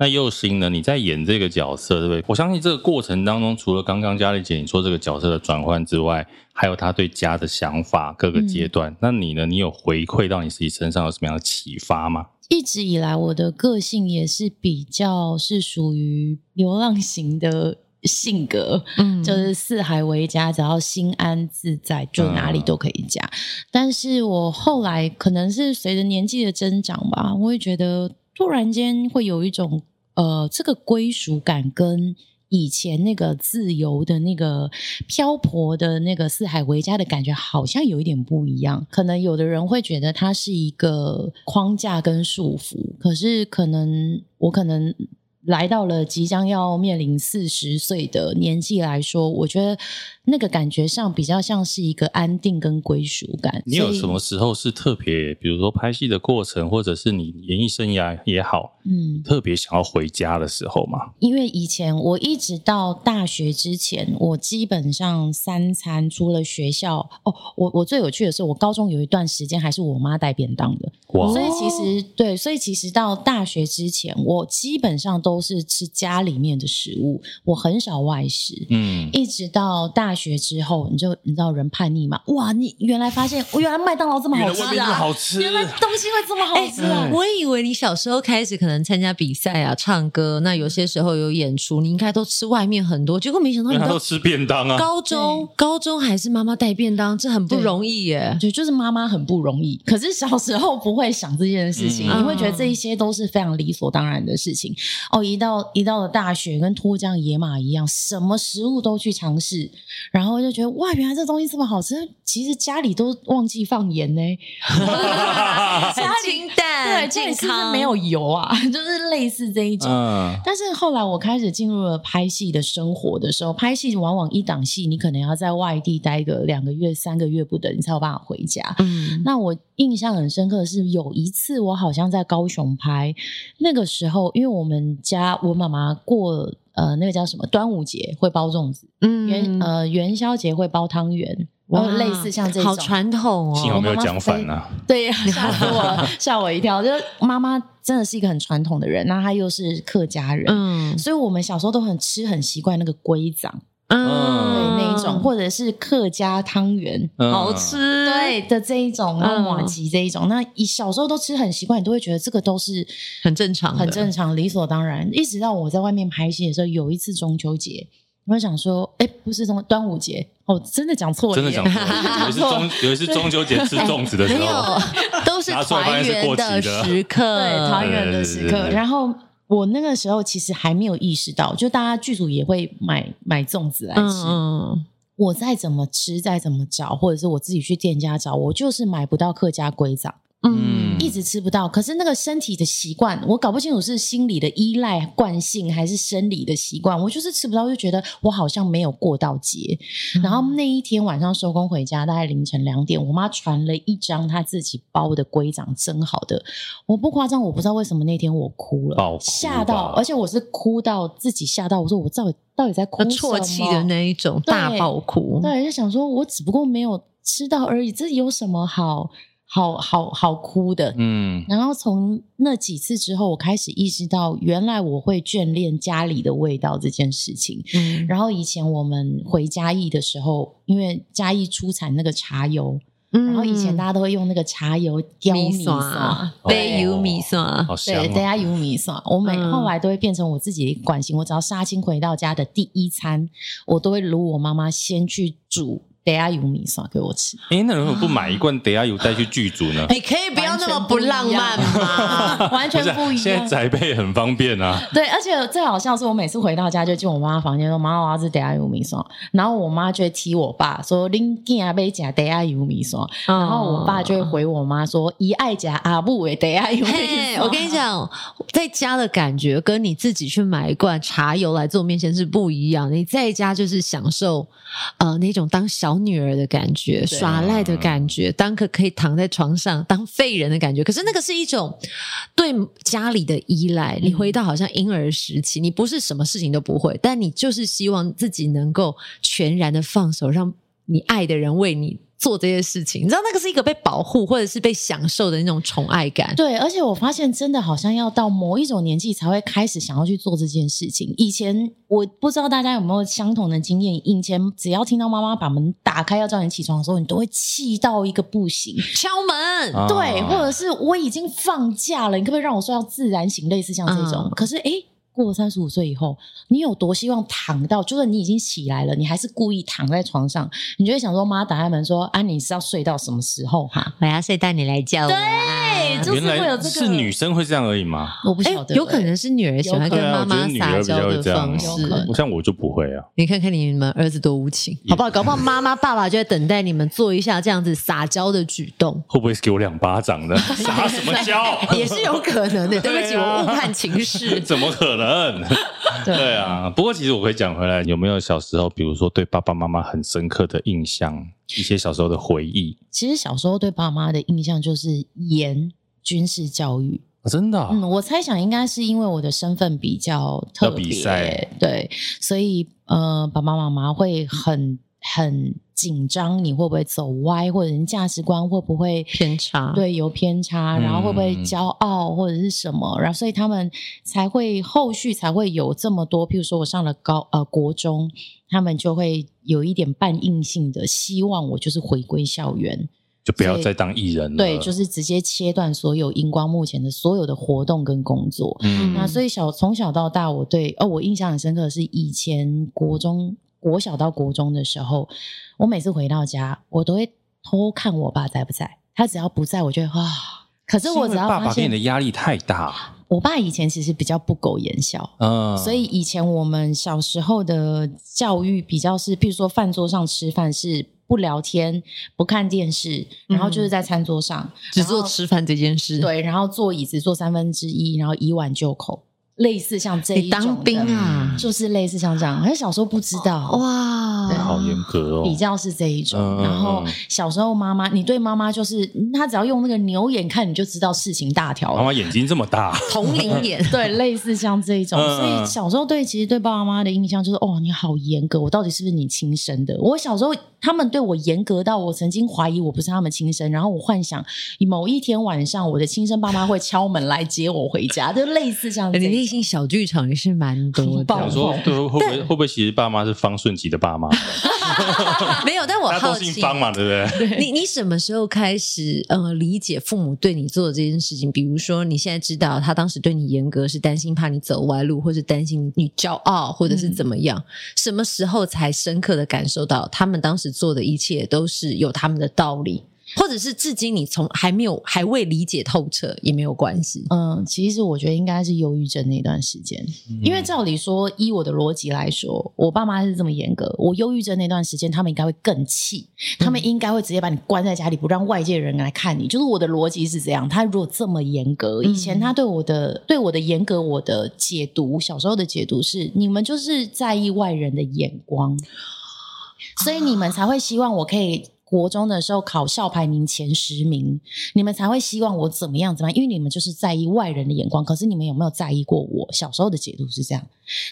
那佑星呢？你在演这个角色，对不对？我相信这个过程当中，除了刚刚嘉丽姐你说这个角色的转换之外，还有他对家的想法，各个阶段。嗯、那你呢？你有回馈到你自己身上有什么样的启发吗？一直以来，我的个性也是比较是属于流浪型的性格，嗯，就是四海为家，只要心安自在，就哪里都可以家。嗯、但是我后来可能是随着年纪的增长吧，我会觉得突然间会有一种。呃，这个归属感跟以前那个自由的那个漂泊的那个四海为家的感觉，好像有一点不一样。可能有的人会觉得它是一个框架跟束缚，可是可能我可能来到了即将要面临四十岁的年纪来说，我觉得那个感觉上比较像是一个安定跟归属感。你有什么时候是特别，比如说拍戏的过程，或者是你演艺生涯也好，嗯，特别想要回家的时候吗？因为以前我一直到大学之前，我基本上三餐除了学校哦，我我最有趣的是，我高中有一段时间还是我妈带便当的，哇所以其实对，所以其实到大学之前，我基本上都是吃家里面的食物，我很少外食，嗯，一直到大学之后，你就你知道人叛逆嘛？哇，你原来发现，我原来麦当劳这么好吃啊！原来东西会这么好吃啊！欸、我以为你小时候开始可能参加比赛啊、唱歌，那有些时候有演出，你应该都吃外面很多，结果没想到你都吃便当啊！高中高中还是妈妈带便当，这很不容易耶。对，就是妈妈很不容易。可是小时候不会想这件事情，嗯、你会觉得这一些都是非常理所当然的事情。哦，一到一到了大学，跟脱缰野马一样，什么食物都去尝试，然后就觉得哇，原来这东西这么好吃。其实家里都忘记放盐呢，家清淡。对，这里是不是没有油啊？就是类似这一种。嗯，但是后来我开始进入了拍戏的生活的时候，拍戏往往一档戏你可能要在外地待个两个月、三个月不等，你才有办法回家。嗯，那我印象很深刻的是有一次我好像在高雄拍，那个时候因为我们家我妈妈过呃那个叫什么端午节会包粽子，嗯元呃元宵节会包汤圆。哇，类似像这种，好传统哦。幸好没有讲反啊。对，吓死我，吓我一跳。就是妈妈真的是一个很传统的人，那她又是客家人，嗯，所以我们小时候都很吃很习惯那个龟掌，嗯，对那一种，或者是客家汤圆，嗯、好吃，对的这一种，然后麻吉这一种，那一小时候都吃很习惯，你都会觉得这个都是很正常，很正常，理所当然。一直到我在外面拍戏的时候，有一次中秋节。我想说，哎，不是中端午节。哦，真的讲错了，真的讲错了。有一次中，有一次中秋节吃粽子的时候，没有，都是团圆的时刻，对，团圆的时刻。然后我那个时候其实还没有意识到，就大家剧组也会买买粽子来吃。嗯，我再怎么吃，再怎么找，或者是我自己去店家找，我就是买不到客家龟掌。嗯，一直吃不到，可是那个身体的习惯，我搞不清楚是心理的依赖惯性还是生理的习惯。我就是吃不到，就觉得我好像没有过到节。嗯、然后那一天晚上收工回家，大概凌晨两点，我妈传了一张她自己包的龟掌蒸好的，我不夸张，我不知道为什么那天我哭了，吓到，而且我是哭到自己吓到，我说我到底到底在哭什么？啜泣的那一种大爆哭，对，就想说我只不过没有吃到而已，这有什么好？好好好哭的，嗯，然后从那几次之后，我开始意识到，原来我会眷恋家里的味道这件事情。嗯，然后以前我们回嘉义的时候，因为嘉义出产那个茶油，嗯，然后以前大家都会用那个茶油雕米刷，对，油米刷，对，大家油米刷。我每后来都会变成我自己的惯性，我只要杀青回到家的第一餐，我都会如我妈妈先去煮。得亚油米刷给我吃。哎，那如果不买一罐德亚油带去剧组呢？你可以不要那么不浪漫吗？完全不一样。现在宅配很方便啊。对，而且最好笑是我每次回到家就进我妈房间说：“妈，我要吃得亚油米刷。”然后我妈就会踢我爸说：“拎囝啊，要吃得亚油米刷。”然后我爸就会回我妈说：“姨爱夹阿母的得亚油米刷。”我跟你讲，在家的感觉跟你自己去买一罐茶油来做面线是不一样。你在家就是享受呃那种当小。小女儿的感觉，耍赖的感觉，当个可以躺在床上当废人的感觉。可是那个是一种对家里的依赖。你回到好像婴儿时期，你不是什么事情都不会，但你就是希望自己能够全然的放手，让你爱的人为你。做这些事情，你知道那个是一个被保护或者是被享受的那种宠爱感。对，而且我发现真的好像要到某一种年纪才会开始想要去做这件事情。以前我不知道大家有没有相同的经验，以前只要听到妈妈把门打开要叫你起床的时候，你都会气到一个不行，敲门。啊、对，或者是我已经放假了，你可不可以让我睡到自然醒？类似像这种。嗯、可是诶过了三十五岁以后，你有多希望躺到？就算你已经起来了，你还是故意躺在床上，你就会想说：“妈打开门说，啊，你是要睡到什么时候？哈，我要睡到你来叫我。”对，就是会有这个。是女生会这样而已吗？我不晓得，有可能是女儿喜欢跟妈妈撒娇的方式。像我就不会啊。你看看你们儿子多无情，好不好？搞不好妈妈爸爸就在等待你们做一下这样子撒娇的举动。会不会是给我两巴掌呢？撒什么娇？也是有可能的。对不起，我误判情势。怎么可能？对啊，不过其实我可以讲回来，有没有小时候，比如说对爸爸妈妈很深刻的印象，一些小时候的回忆？其实小时候对爸妈的印象就是严军事教育，哦、真的、哦。嗯，我猜想应该是因为我的身份比较特别，对，所以呃，爸爸妈妈会很很。紧张，你会不会走歪，或者你价值观会不会偏差？对，有偏差，然后会不会骄傲或者是什么？嗯、然后所以他们才会后续才会有这么多。譬如说我上了高呃国中，他们就会有一点半硬性的希望我就是回归校园，就不要再当艺人了。对，就是直接切断所有荧光幕前的所有的活动跟工作。嗯，那所以小从小到大，我对哦，我印象很深刻的是以前国中。国小到国中的时候，我每次回到家，我都会偷看我爸在不在。他只要不在，我就会啊。可是我只要，爸爸给你的压力太大。我爸以前其实比较不苟言笑，嗯，所以以前我们小时候的教育比较是，譬如说饭桌上吃饭是。不聊天，不看电视，然后就是在餐桌上、嗯、只做吃饭这件事。对，然后坐椅子坐三分之一，然后以碗就口。类似像这一种，你当兵啊，就是类似像这样。而且小时候不知道哇，好严格哦。比较是这一种。然后小时候妈妈，你对妈妈就是，她只要用那个牛眼看，你就知道事情大条。妈妈眼睛这么大，铜铃眼。对，类似像这一种。所以小时候对其实对爸爸妈妈的印象就是，哦，你好严格，我到底是不是你亲生的？我小时候他们对我严格到我曾经怀疑我不是他们亲生，然后我幻想某一天晚上我的亲生爸妈会敲门来接我回家，就类似像这样。心小剧场也是蛮多的。想说，对，会不会会不会其实爸妈是方顺吉的爸妈？没有，但我好奇，姓方嘛，对不对？你你什么时候开始呃理解父母对你做的这件事情？比如说，你现在知道他当时对你严格，是担心怕你走歪路，或是担心你骄傲，或者是怎么样？嗯、什么时候才深刻的感受到他们当时做的一切都是有他们的道理？或者是至今你从还没有还未理解透彻也没有关系。嗯，其实我觉得应该是忧郁症那段时间，嗯、因为照理说，依我的逻辑来说，我爸妈是这么严格，我忧郁症那段时间他们应该会更气，他们应该会直接把你关在家里，不让外界人来看你。就是我的逻辑是这样，他如果这么严格，以前他对我的对我的严格，我的解读，小时候的解读是，你们就是在意外人的眼光，所以你们才会希望我可以。国中的时候考校排名前十名，你们才会希望我怎么样怎么样？因为你们就是在意外人的眼光。可是你们有没有在意过我？小时候的解读是这样。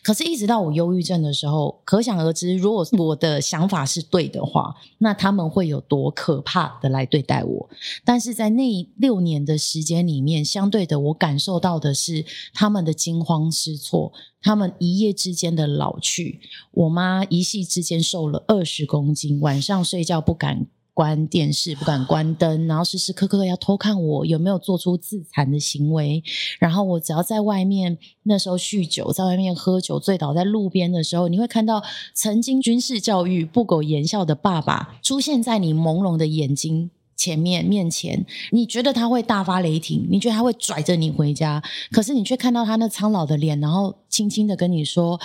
可是，一直到我忧郁症的时候，可想而知，如果 我的想法是对的话，那他们会有多可怕的来对待我？但是在那六年的时间里面，相对的，我感受到的是他们的惊慌失措，他们一夜之间的老去。我妈一夕之间瘦了二十公斤，晚上睡觉不敢关电视，不敢关灯，然后时时刻刻要偷看我有没有做出自残的行为。然后我只要在外面，那时候酗酒，在外面喝酒醉倒在路边的时候，你会看到曾经军事教育、不苟言笑的爸爸出现在你朦胧的眼睛前面面前。你觉得他会大发雷霆，你觉得他会拽着你回家，可是你却看到他那苍老的脸，然后轻轻的跟你说。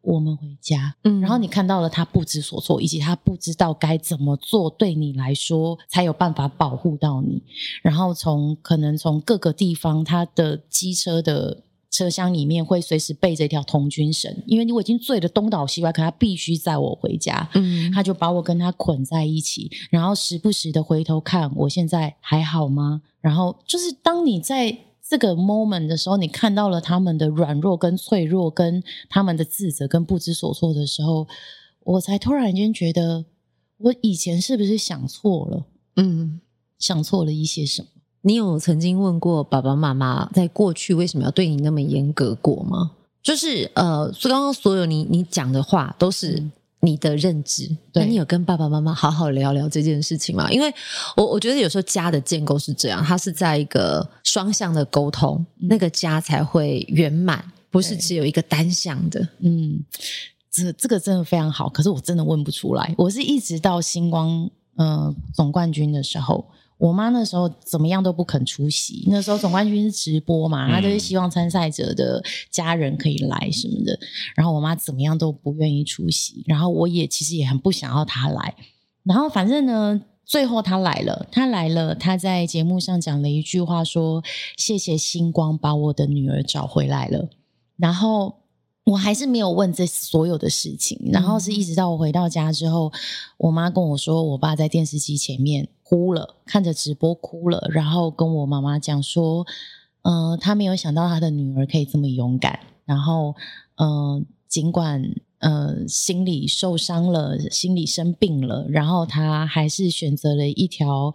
我们回家，嗯，然后你看到了他不知所措，以及他不知道该怎么做，对你来说才有办法保护到你。然后从可能从各个地方，他的机车的车厢里面会随时备着一条童军绳，因为你我已经醉得东倒西歪，可他必须载我回家，嗯，他就把我跟他捆在一起，然后时不时的回头看我现在还好吗？然后就是当你在。这个 moment 的时候，你看到了他们的软弱跟脆弱，跟他们的自责跟不知所措的时候，我才突然间觉得，我以前是不是想错了？嗯，想错了一些什么？你有曾经问过爸爸妈妈，在过去为什么要对你那么严格过吗？就是呃，刚刚所有你你讲的话都是。嗯你的认知，那，你有跟爸爸妈妈好好聊聊这件事情吗？因为我我觉得有时候家的建构是这样，它是在一个双向的沟通，嗯、那个家才会圆满，不是只有一个单向的。嗯，这这个真的非常好，可是我真的问不出来。我是一直到星光呃总冠军的时候。我妈那时候怎么样都不肯出席。那时候总冠军是直播嘛，她就是希望参赛者的家人可以来什么的。然后我妈怎么样都不愿意出席。然后我也其实也很不想要她来。然后反正呢，最后她来了，她来了，她在节目上讲了一句话，说：“谢谢星光把我的女儿找回来了。”然后。我还是没有问这所有的事情，然后是一直到我回到家之后，我妈跟我说，我爸在电视机前面哭了，看着直播哭了，然后跟我妈妈讲说，嗯、呃，他没有想到他的女儿可以这么勇敢，然后，嗯、呃，尽管呃心里受伤了，心里生病了，然后他还是选择了一条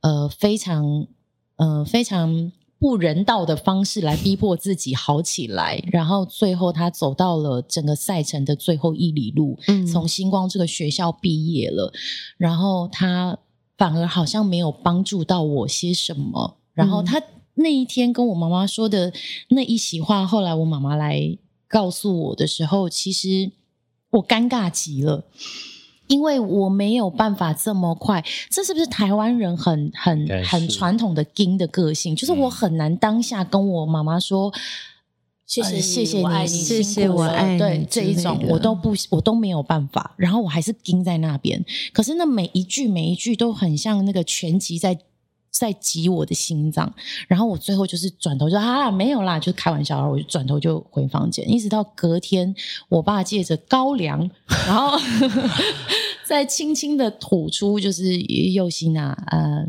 呃非常呃非常。不人道的方式来逼迫自己好起来，然后最后他走到了整个赛程的最后一里路，嗯，从星光这个学校毕业了，然后他反而好像没有帮助到我些什么。然后他那一天跟我妈妈说的那一席话，后来我妈妈来告诉我的时候，其实我尴尬极了。因为我没有办法这么快，这是不是台湾人很很很传统的盯的个性？就是我很难当下跟我妈妈说谢谢谢谢你你，谢谢我爱你这一种，我都不我都没有办法。然后我还是盯在那边，可是那每一句每一句都很像那个全集在。在挤我的心脏。然后我最后就是转头就啊没有啦，就开玩笑，然后我就转头就回房间。一直到隔天，我爸借着高粱，然后 再轻轻的吐出，就是右心啊，呃，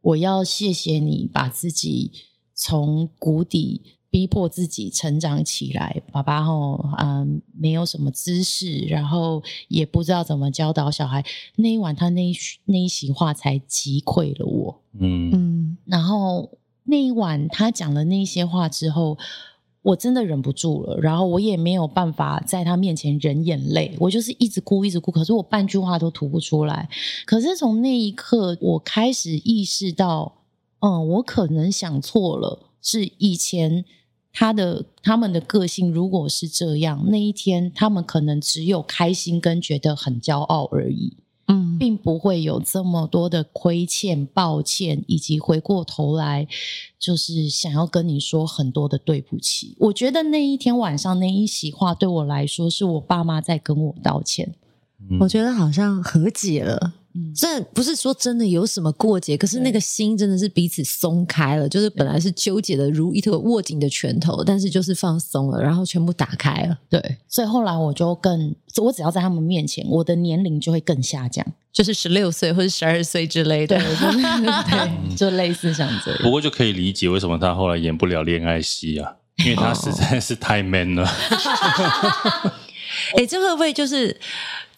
我要谢谢你把自己。从谷底逼迫自己成长起来，爸爸吼，嗯，没有什么知识，然后也不知道怎么教导小孩。那一晚，他那一那一席话才击溃了我。嗯嗯，然后那一晚他讲了那些话之后，我真的忍不住了，然后我也没有办法在他面前忍眼泪，我就是一直哭，一直哭，可是我半句话都吐不出来。可是从那一刻，我开始意识到。嗯，我可能想错了，是以前他的他们的个性如果是这样，那一天他们可能只有开心跟觉得很骄傲而已，嗯，并不会有这么多的亏欠、抱歉，以及回过头来就是想要跟你说很多的对不起。我觉得那一天晚上那一席话对我来说，是我爸妈在跟我道歉。嗯，我觉得好像和解了。虽然不是说真的有什么过节，可是那个心真的是彼此松开了，就是本来是纠结的如一个握紧的拳头，但是就是放松了，然后全部打开了。对，所以后来我就更，我只要在他们面前，我的年龄就会更下降，就是十六岁或者十二岁之类的，对，对，就类似像这样。不过就可以理解为什么他后来演不了恋爱戏啊，因为他实在是太 man 了。哎、欸，这会不会就是？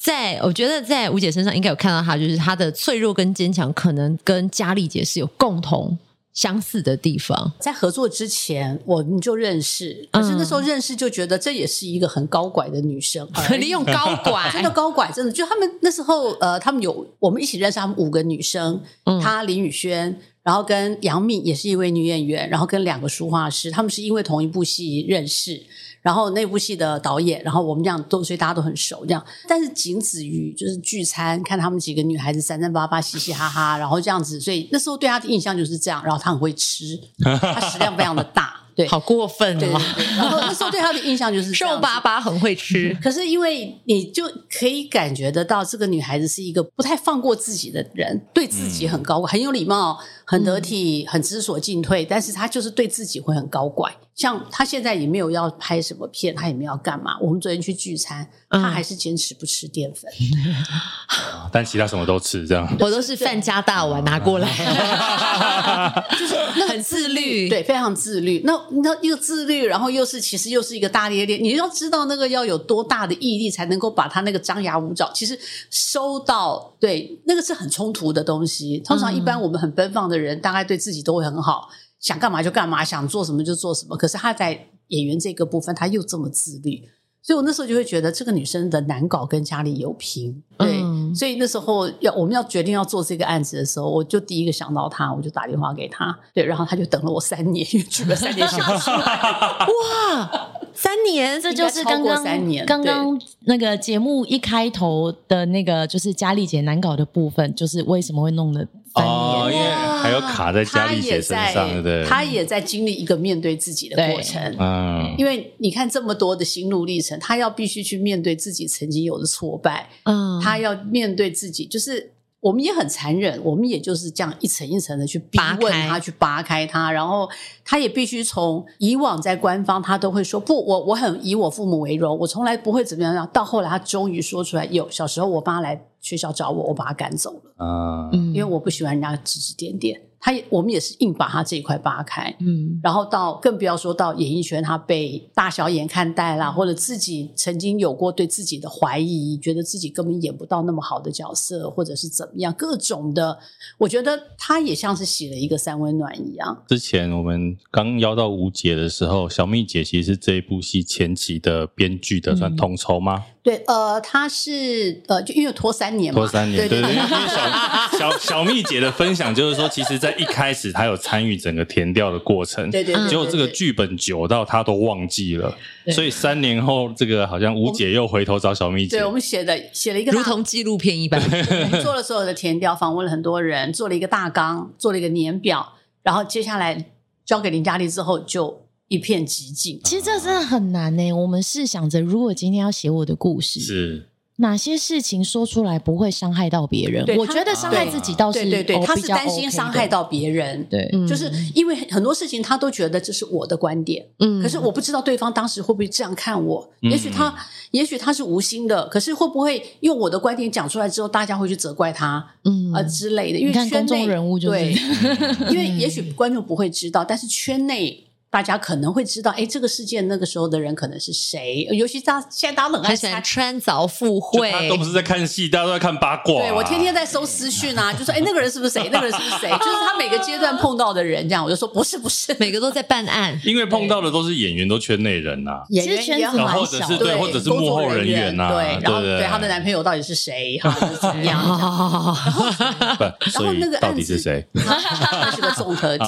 在我觉得，在吴姐身上应该有看到她，就是她的脆弱跟坚强，可能跟佳丽姐是有共同相似的地方。在合作之前，我们就认识，可是那时候认识就觉得这也是一个很高拐的女生，利用高拐，真的高拐，真的就他们那时候，呃，他们有我们一起认识，他们五个女生，她林宇轩，然后跟杨幂也是一位女演员，然后跟两个书画师，他们是因为同一部戏认识。然后那部戏的导演，然后我们这样都，所以大家都很熟这样。但是仅止于就是聚餐，看他们几个女孩子三三八八、嘻嘻哈哈，然后这样子。所以那时候对他的印象就是这样。然后他很会吃，他食量非常的大。对，好过分哦！对对对，然后那时候对他的印象就是瘦 巴巴，很会吃。可是因为你就可以感觉得到，这个女孩子是一个不太放过自己的人，对自己很高，很有礼貌，很得体，很知所进退。但是他就是对自己会很高怪。像他现在也没有要拍什么片，他也没有要干嘛。我们昨天去聚餐，他还是坚持不吃淀粉，但其他什么都吃。这样，我都是饭加大碗拿过来，就是很自律，对，非常自律。那那又自律，然后又是其实又是一个大咧咧。你要知道那个要有多大的毅力，才能够把他那个张牙舞爪，其实收到，对，那个是很冲突的东西。通常一般我们很奔放的人，嗯、大概对自己都会很好，想干嘛就干嘛，想做什么就做什么。可是她在演员这个部分，她又这么自律。所以我那时候就会觉得这个女生的难搞跟家里有平，对，嗯、所以那时候要我们要决定要做这个案子的时候，我就第一个想到她，我就打电话给她，对，然后她就等了我三年，因为剧本三年写不出来，哇，三年，这就是刚刚三年，刚刚那个节目一开头的那个就是佳丽姐难搞的部分，就是为什么会弄的。哦，因为还有卡在家里姐身上，对对？他也在经历一个面对自己的过程，嗯，因为你看这么多的心路历程，他要必须去面对自己曾经有的挫败，嗯，他要面对自己，就是。我们也很残忍，我们也就是这样一层一层的去逼问他，去扒开他，然后他也必须从以往在官方他都会说不，我我很以我父母为荣，我从来不会怎么样。到后来他终于说出来，有小时候我爸来学校找我，我把他赶走了，嗯，因为我不喜欢人家指指点点。他也，我们也是硬把他这一块扒开，嗯，然后到更不要说到演艺圈，他被大小眼看待啦，或者自己曾经有过对自己的怀疑，觉得自己根本演不到那么好的角色，或者是怎么样，各种的，我觉得他也像是洗了一个三温暖一样。之前我们刚邀到吴姐的时候，小蜜姐其实是这一部戏前期的编剧的算统筹吗？嗯对，呃，他是呃，就因为拖三年嘛，拖三年，对对对。因为小 小小蜜姐的分享就是说，其实，在一开始她有参与整个填调的过程，对对，结果这个剧本久到她都忘记了，所以三年后，这个好像吴姐又回头找小蜜姐。对，我们写的写了一个如同纪录片一般，做了所有的填调，访问了很多人，做了一个大纲，做了一个年表，然后接下来交给林嘉丽之后就。一片寂静。其实这真的很难呢。我们是想着，如果今天要写我的故事，是。哪些事情说出来不会伤害到别人？我觉得伤害自己倒是对对对，哦、他是担心伤害到别人。对，就是因为很多事情他都觉得这是我的观点，嗯，可是我不知道对方当时会不会这样看我。嗯、也许他，也许他是无心的，可是会不会用我的观点讲出来之后，大家会去责怪他，嗯啊之类的？因为圈内公众人物就是对，因为也许观众不会知道，但是圈内。大家可能会知道，哎，这个事件那个时候的人可能是谁？尤其大现在大家很爱猜穿凿附会，他都不是在看戏，大家都在看八卦、啊。对，我天天在搜私讯啊，就说，哎，那个人是不是谁？那个人是不是谁？就是他每个阶段碰到的人，这样我就说不是不是，每个都在办案，因为碰到的都是演员，都圈内人呐、啊，演员也很或者是对，或者是幕后人员呐、啊，对，然后对他的男朋友到底是谁？哈，怎么样？然后然后那个到底是谁？那是个综合体，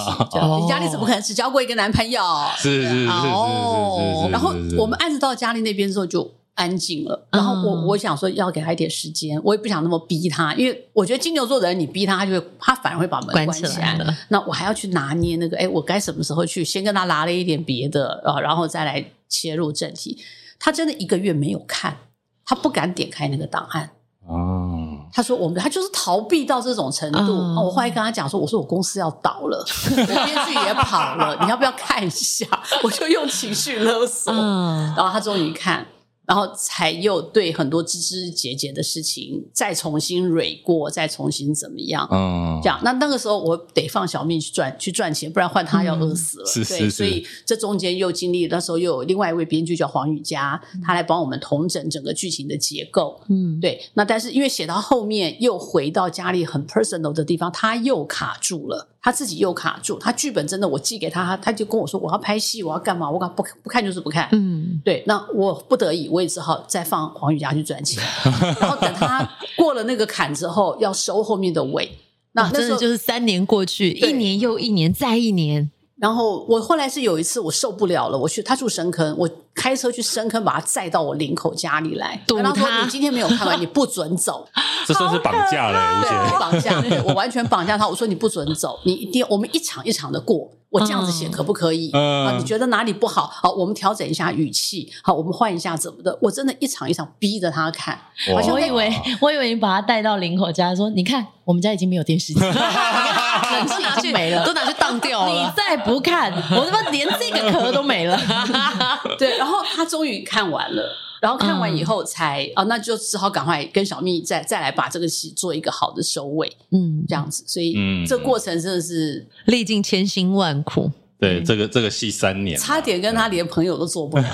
你家你怎么可能只交过一个男朋友？是。哦，然后我们案子到佳丽那边之后就安静了。然后我我想说要给他一点时间，我也不想那么逼他，因为我觉得金牛座的人你逼他，他就会他反而会把门关起来。那我还要去拿捏那个，哎，我该什么时候去先跟他拿了一点别的啊，然后再来切入正题。他真的一个月没有看，他不敢点开那个档案。哦，他说我们他就是逃避到这种程度。哦，我后来跟他讲说，我说我公司要倒了，编剧也跑了，你要不要看一下？我就用情绪勒索，然后他终于看。然后才又对很多枝枝节节的事情再重新蕊过，再重新怎么样？嗯，这样。那那个时候我得放小命去赚去赚钱，不然换他要饿死了。嗯、对，所以这中间又经历，那时候又有另外一位编剧叫黄宇佳，他来帮我们统整整个剧情的结构。嗯，对。那但是因为写到后面又回到家里很 personal 的地方，他又卡住了。他自己又卡住，他剧本真的，我寄给他，他就跟我说我要拍戏，我要干嘛？我敢不不看就是不看。嗯，对，那我不得已，我也只好再放黄雨佳去赚钱，然后等他过了那个坎之后，要收后面的尾。那真的就是三年过去，一年又一年，再一年。然后我后来是有一次我受不了了，我去他住深坑，我开车去深坑把他载到我林口家里来，堵他说，你今天没有看完，你不准走。这算是绑架了，吴姐，绑架，对，我完全绑架他。我说你不准走，你一定我们一场一场的过。我这样子写可不可以？嗯、啊，你觉得哪里不好？好，我们调整一下语气。好，我们换一下怎么的？我真的一场一场逼着他看。哇我以为我以为你把他带到林口家，说你看我们家已经没有电视机了，冷气拿去没了，都拿去当掉了。你再不看，我他妈连这个壳都没了。对，然后他终于看完了。然后看完以后才啊、那就只好赶快跟小蜜再再来把这个戏做一个好的收尾，嗯，这样子。所以、嗯、这过程真的是历尽千辛万苦。对，这个这个戏三年，差点跟他连朋友都做不了，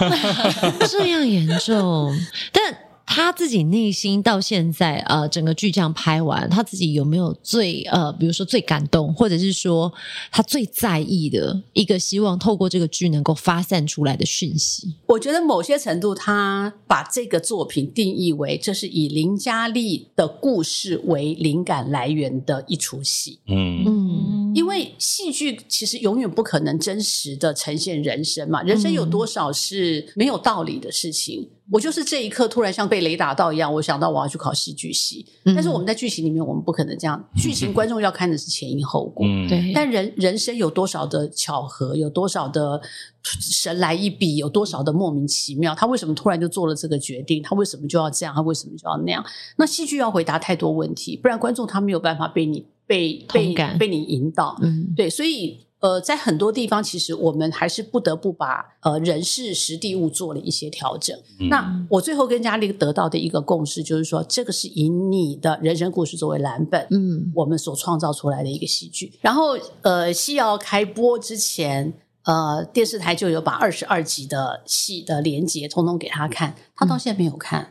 这样严重，但。他自己内心到现在，呃，整个剧这样拍完，他自己有没有最呃，比如说最感动，或者是说他最在意的一个希望透过这个剧能够发散出来的讯息？我觉得某些程度，他把这个作品定义为这是以林嘉丽的故事为灵感来源的一出戏。嗯嗯，因为戏剧其实永远不可能真实的呈现人生嘛，人生有多少是没有道理的事情。我就是这一刻突然像被雷打到一样，我想到我要去考戏剧系。但是我们在剧情里面，我们不可能这样。剧情观众要看的是前因后果。对。但人人生有多少的巧合，有多少的神来一笔，有多少的莫名其妙？他为什么突然就做了这个决定？他为什么就要这样？他为什么就要那样？那戏剧要回答太多问题，不然观众他没有办法被你被被被你引导。嗯，对，所以。呃，在很多地方，其实我们还是不得不把呃人事实地物做了一些调整。嗯、那我最后跟佳丽得到的一个共识就是说，这个是以你的人生故事作为蓝本，嗯，我们所创造出来的一个戏剧。然后，呃，戏要开播之前，呃，电视台就有把二十二集的戏的连结通通给他看，他到现在没有看，嗯、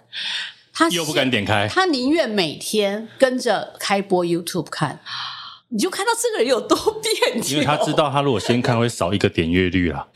他又不敢点开，他宁愿每天跟着开播 YouTube 看。你就看到这个人有多变，因为他知道他如果先看会少一个点阅率啦。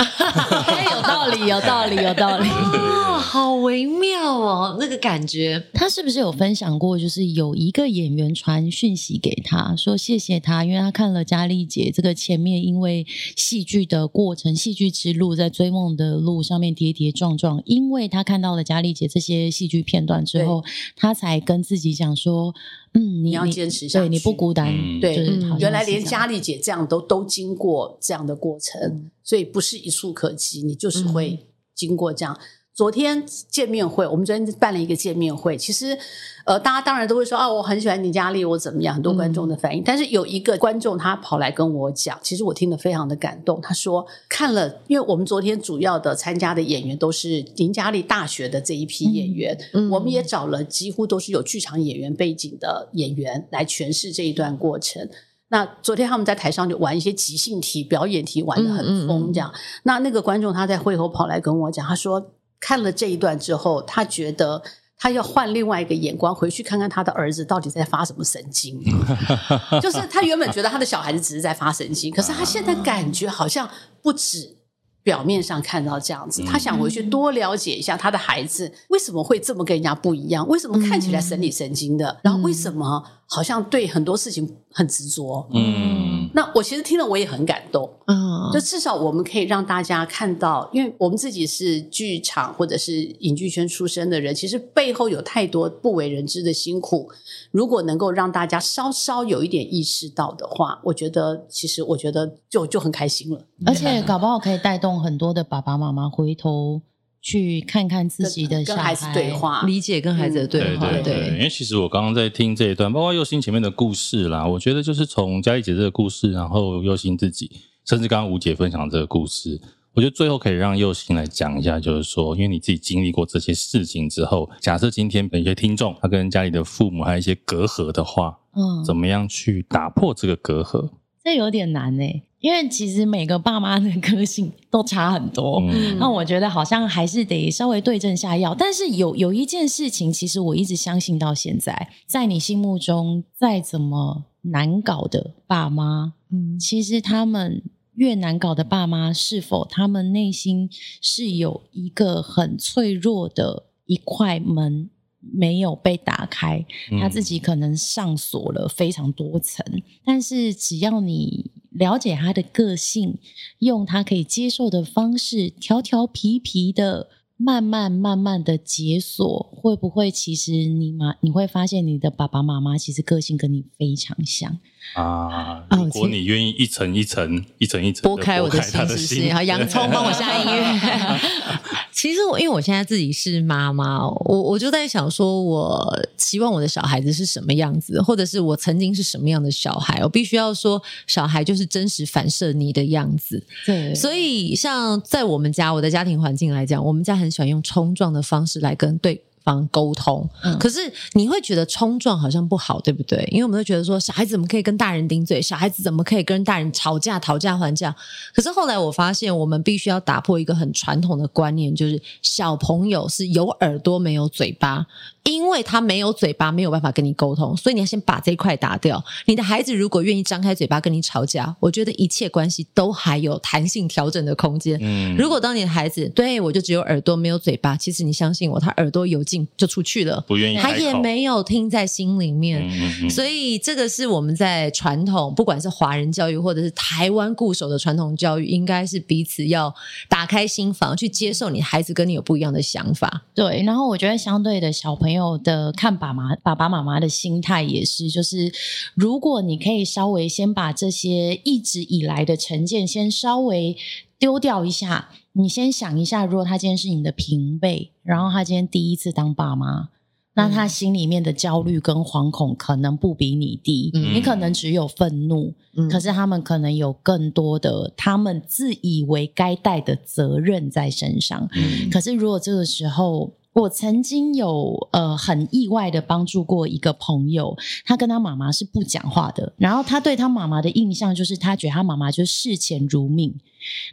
有道理，有道理，有道理。哦，好微妙哦，那个感觉。他是不是有分享过？就是有一个演员传讯息给他说谢谢他，因为他看了佳丽姐这个前面因为戏剧的过程、戏剧之路，在追梦的路上面跌跌撞撞，因为他看到了佳丽姐这些戏剧片段之后，他才跟自己讲说。嗯，你，要坚持下去，对，你不孤单。嗯、对，原来连佳丽姐这样都都经过这样的过程。所以不是一触可及，你就是会经过这样。昨天见面会，我们昨天办了一个见面会。其实，呃，大家当然都会说啊，我很喜欢倪嘉丽，我怎么样？很多观众的反应。嗯、但是有一个观众他跑来跟我讲，其实我听得非常的感动。他说看了，因为我们昨天主要的参加的演员都是林嘉丽大学的这一批演员，嗯、我们也找了几乎都是有剧场演员背景的演员来诠释这一段过程。那昨天他们在台上就玩一些即兴题、表演题，玩得很疯，这样。那那个观众他在会后跑来跟我讲，他说。看了这一段之后，他觉得他要换另外一个眼光，回去看看他的儿子到底在发什么神经。就是他原本觉得他的小孩子只是在发神经，可是他现在感觉好像不止表面上看到这样子。他想回去多了解一下他的孩子为什么会这么跟人家不一样，为什么看起来神理神经的，然后为什么好像对很多事情很执着。嗯，那我其实听了我也很感动。嗯就至少我们可以让大家看到，因为我们自己是剧场或者是影剧圈出身的人，其实背后有太多不为人知的辛苦。如果能够让大家稍稍有一点意识到的话，我觉得其实我觉得就就很开心了。而且搞不好可以带动很多的爸爸妈妈回头去看看自己的小孩，跟孩子对话，理解跟孩子的对话。对，对，对，对，因为其实我刚刚在听这一段，包括又欣前面的故事啦，我觉得就是从嘉丽姐这个故事，然后又欣自己。甚至刚刚吴姐分享这个故事，我觉得最后可以让又欣来讲一下，就是说，因为你自己经历过这些事情之后，假设今天有些听众他跟家里的父母还有一些隔阂的话，嗯，怎么样去打破这个隔阂？这有点难诶，因为其实每个爸妈的个性都差很多，嗯，那我觉得好像还是得稍微对症下药。但是有有一件事情，其实我一直相信到现在，在你心目中再怎么难搞的爸妈。嗯，其实他们越难搞的爸妈，是否他们内心是有一个很脆弱的一块门没有被打开？他自己可能上锁了非常多层，嗯、但是只要你了解他的个性，用他可以接受的方式，调调皮皮的。慢慢慢慢的解锁，会不会其实你妈你会发现你的爸爸妈妈其实个性跟你非常像啊！如果你愿意一层一层一层一层剥开我的心事，是是好，洋葱帮我下音乐。其实我因为我现在自己是妈妈，我我就在想说，我希望我的小孩子是什么样子，或者是我曾经是什么样的小孩，我必须要说，小孩就是真实反射你的样子。对，所以像在我们家，我的家庭环境来讲，我们家很。喜欢用冲撞的方式来跟对方沟通，嗯、可是你会觉得冲撞好像不好，对不对？因为我们会觉得说，小孩子怎么可以跟大人顶嘴？小孩子怎么可以跟大人吵架、讨价还价？可是后来我发现，我们必须要打破一个很传统的观念，就是小朋友是有耳朵没有嘴巴。因为他没有嘴巴，没有办法跟你沟通，所以你要先把这一块打掉。你的孩子如果愿意张开嘴巴跟你吵架，我觉得一切关系都还有弹性调整的空间。嗯，如果当你的孩子对我就只有耳朵没有嘴巴，其实你相信我，他耳朵有劲就出去了，不愿意，他也没有听在心里面。嗯嗯，所以这个是我们在传统，不管是华人教育或者是台湾固守的传统教育，应该是彼此要打开心房，去接受你孩子跟你有不一样的想法。对，然后我觉得相对的小朋友。朋友的看爸妈爸爸妈妈的心态也是，就是如果你可以稍微先把这些一直以来的成见先稍微丢掉一下，你先想一下，如果他今天是你的平辈，然后他今天第一次当爸妈，那他心里面的焦虑跟惶恐可能不比你低，嗯、你可能只有愤怒，嗯、可是他们可能有更多的他们自以为该带的责任在身上。嗯、可是如果这个时候，我曾经有呃很意外的帮助过一个朋友，他跟他妈妈是不讲话的，然后他对他妈妈的印象就是他觉得他妈妈就视钱如命，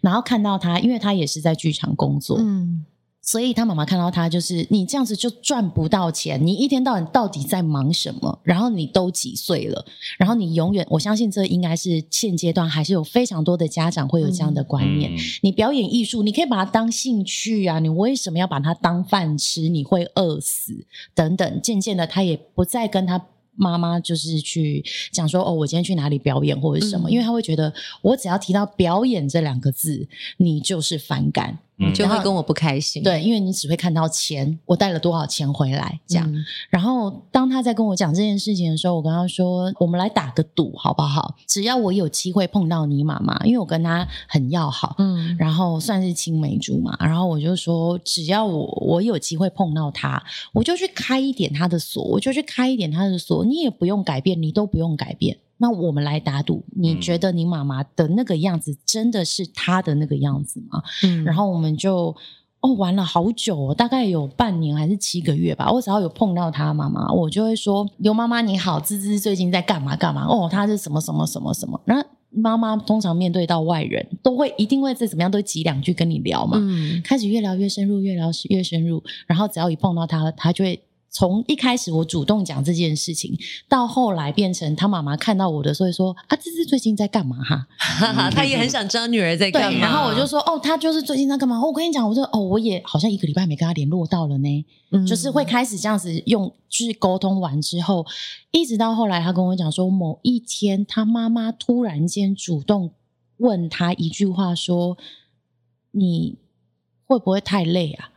然后看到他，因为他也是在剧场工作，嗯。所以他妈妈看到他，就是你这样子就赚不到钱，你一天到晚到底在忙什么？然后你都几岁了？然后你永远，我相信这应该是现阶段还是有非常多的家长会有这样的观念。嗯、你表演艺术，你可以把它当兴趣啊，你为什么要把它当饭吃？你会饿死等等。渐渐的，他也不再跟他妈妈就是去讲说哦，我今天去哪里表演或者什么，嗯、因为他会觉得我只要提到表演这两个字，你就是反感。你就会跟我不开心。对，因为你只会看到钱，我带了多少钱回来这样。嗯、然后当他在跟我讲这件事情的时候，我跟他说：“我们来打个赌好不好？只要我有机会碰到你妈妈，因为我跟他很要好，嗯，然后算是青梅竹马。然后我就说，只要我我有机会碰到他，我就去开一点他的锁，我就去开一点他的锁。你也不用改变，你都不用改变。那我们来打赌，你觉得你妈妈的那个样子真的是她的那个样子吗？嗯，然后我们就。”哦，玩了好久哦，大概有半年还是七个月吧。我只要有碰到她妈妈，我就会说：“刘妈妈你好，芝芝最近在干嘛干嘛？”哦，她是什么什么什么什么。然后妈妈通常面对到外人都会一定会再怎么样都挤两句跟你聊嘛。嗯，开始越聊越深入，越聊越深入。然后只要一碰到她，她就会。从一开始我主动讲这件事情，到后来变成他妈妈看到我的时候说：“啊，芝芝最近在干嘛？”哈，他也很想知道女儿在干嘛。然后我就说：“哦，他就是最近在干嘛？”我跟你讲，我说：“哦，我也好像一个礼拜没跟他联络到了呢。嗯”就是会开始这样子用，就是沟通完之后，一直到后来，他跟我讲说，某一天他妈妈突然间主动问他一句话说：“你会不会太累啊？”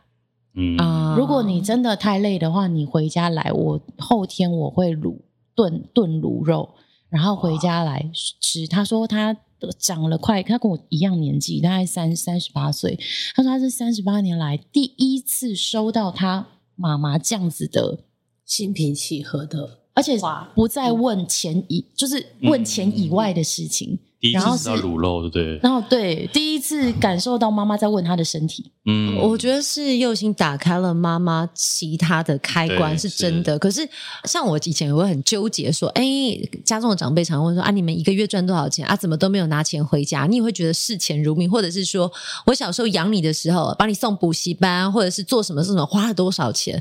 嗯啊，如果你真的太累的话，你回家来，我后天我会卤炖炖卤肉，然后回家来吃。他说他长了快，他跟我一样年纪，大概三三十八岁。他说他是三十八年来第一次收到他妈妈这样子的心平气和的，而且不再问钱以，就是问钱以外的事情。第一次吃到卤肉，对不对？然后对，第一次感受到妈妈在问他的身体。嗯，我觉得是又欣打开了妈妈其他的开关，是真的。是，可是像我以前也会很纠结，说，哎，家中的长辈常问说，啊，你们一个月赚多少钱啊？怎么都没有拿钱回家？你也会觉得视钱如命，或者是说我小时候养你的时候，把你送补习班，或者是做什么什么，花了多少钱？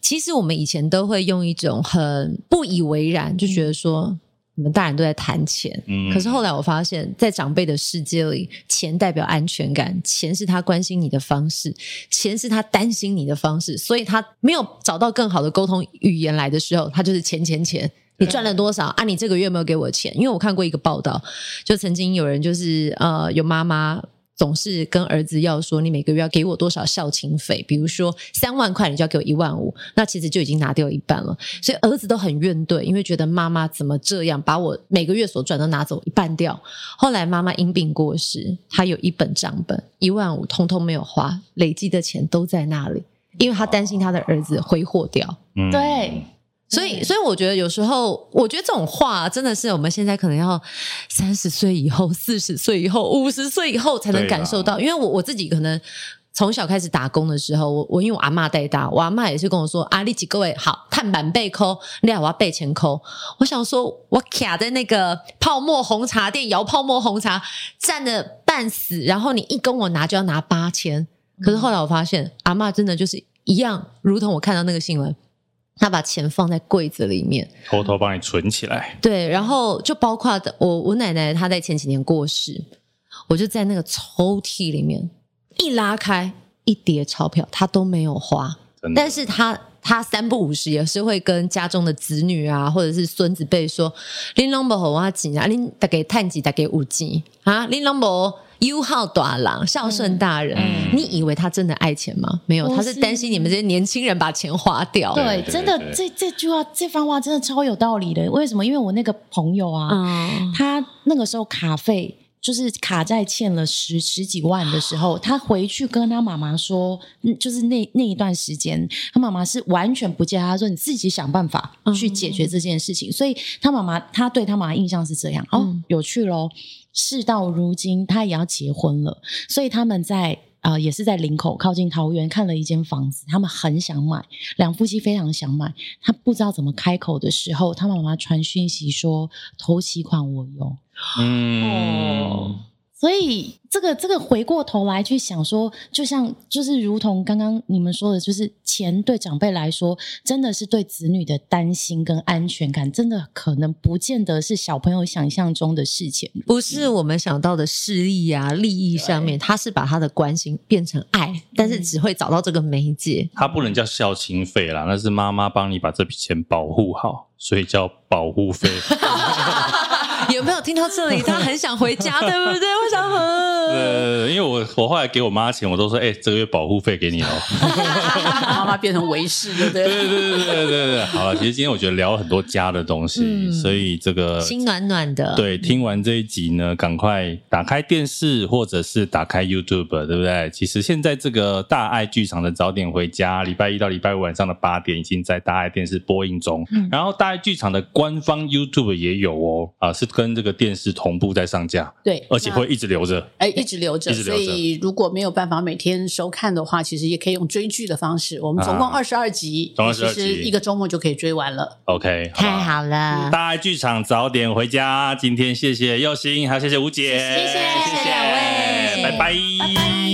其实我们以前都会用一种很不以为然，就觉得说。嗯你们大人都在谈钱，嗯，可是后来我发现，在长辈的世界里，钱代表安全感，钱是他关心你的方式，钱是他担心你的方式，所以他没有找到更好的沟通语言来的时候，他就是钱钱钱，你赚了多少啊？你这个月有没有给我钱？因为我看过一个报道，就曾经有人就是呃，有妈妈。总是跟儿子要说，你每个月要给我多少孝亲费？比如说三万块，你就要给我一万五，那其实就已经拿掉一半了。所以儿子都很怨怼，因为觉得妈妈怎么这样，把我每个月所赚都拿走一半掉。后来妈妈因病过世，他有一本账本，一万五通通没有花，累积的钱都在那里，因为他担心他的儿子挥霍掉。嗯，对。所以，所以我觉得有时候，我觉得这种话真的是我们现在可能要三十岁以后、四十岁以后、五十岁以后才能感受到。因为我我自己可能从小开始打工的时候，我我因为我阿嬷带大，我阿嬷也是跟我说：“啊，你几各位好，碳板被抠，你好，我要被钱抠。”我想说，我卡在那个泡沫红茶店摇泡沫红茶，站的半死，然后你一跟我拿就要拿八千。可是后来我发现，嗯、阿嬷真的就是一样，如同我看到那个新闻。他把钱放在柜子里面，偷偷帮你存起来。对，然后就包括我我奶奶，她在前几年过世，我就在那个抽屉里面一拉开一叠钞票，她都没有花。但是她她三不五时也是会跟家中的子女啊，或者是孙子辈说：“林龙伯和我几啊？林大概探几大概五几啊？林龙伯。”优好大郎，孝顺大人，嗯，你以为他真的爱钱吗？没有，他是担心你们这些年轻人把钱花掉。对，真的，这这句话，这番话真的超有道理的。为什么？因为我那个朋友啊，嗯，他那个时候卡费就是卡债欠了十十几万的时候，他回去跟他妈妈说，就是那那一段时间，他妈妈是完全不接他，说你自己想办法去解决这件事情。嗯，所以他妈妈，他对他妈妈印象是这样。哦，有趣喽。事到如今，他也要结婚了，所以他们在呃，也是在林口靠近桃园看了一间房子，他们很想买，两夫妻非常想买，他不知道怎么开口的时候，他妈妈传讯息说头期款我有，嗯。哦所以，这个这个回过头来去想说，就像就是如同刚刚你们说的，就是钱对长辈来说，真的是对子女的担心跟安全感，真的可能不见得是小朋友想象中的事情，不是我们想到的势力啊、利益上面，他是把他的关心变成爱，但是只会找到这个媒介。他不能叫孝亲费啦，那是妈妈帮你把这笔钱保护好，所以叫保护费。有没有听到这里？他很想回家，对不对？我想很。对，因为我我后来给我妈钱，我都说，哎、欸，这个月保护费给你哦。妈妈变成维士，对不对？对对对对对对。好了，其实今天我觉得聊了很多家的东西，嗯、所以这个心暖暖的。对，听完这一集呢，赶快打开电视或者是打开 YouTube，对不对？其实现在这个大爱剧场的早点回家，礼拜一到礼拜五晚上的八点已经在大爱电视播映中。嗯、然后大爱剧场的官方 YouTube 也有哦，啊，是跟这个电视同步在上架。对，而且会一直留着。哎，一直留着。所以如果没有办法每天收看的话，其实也可以用追剧的方式。我们总共二十二集，啊、其实一个周末就可以追完了。OK，好太好了。大爱剧场早点回家。今天谢谢又欣，还有谢谢吴姐，谢谢谢谢两位，拜拜，拜拜。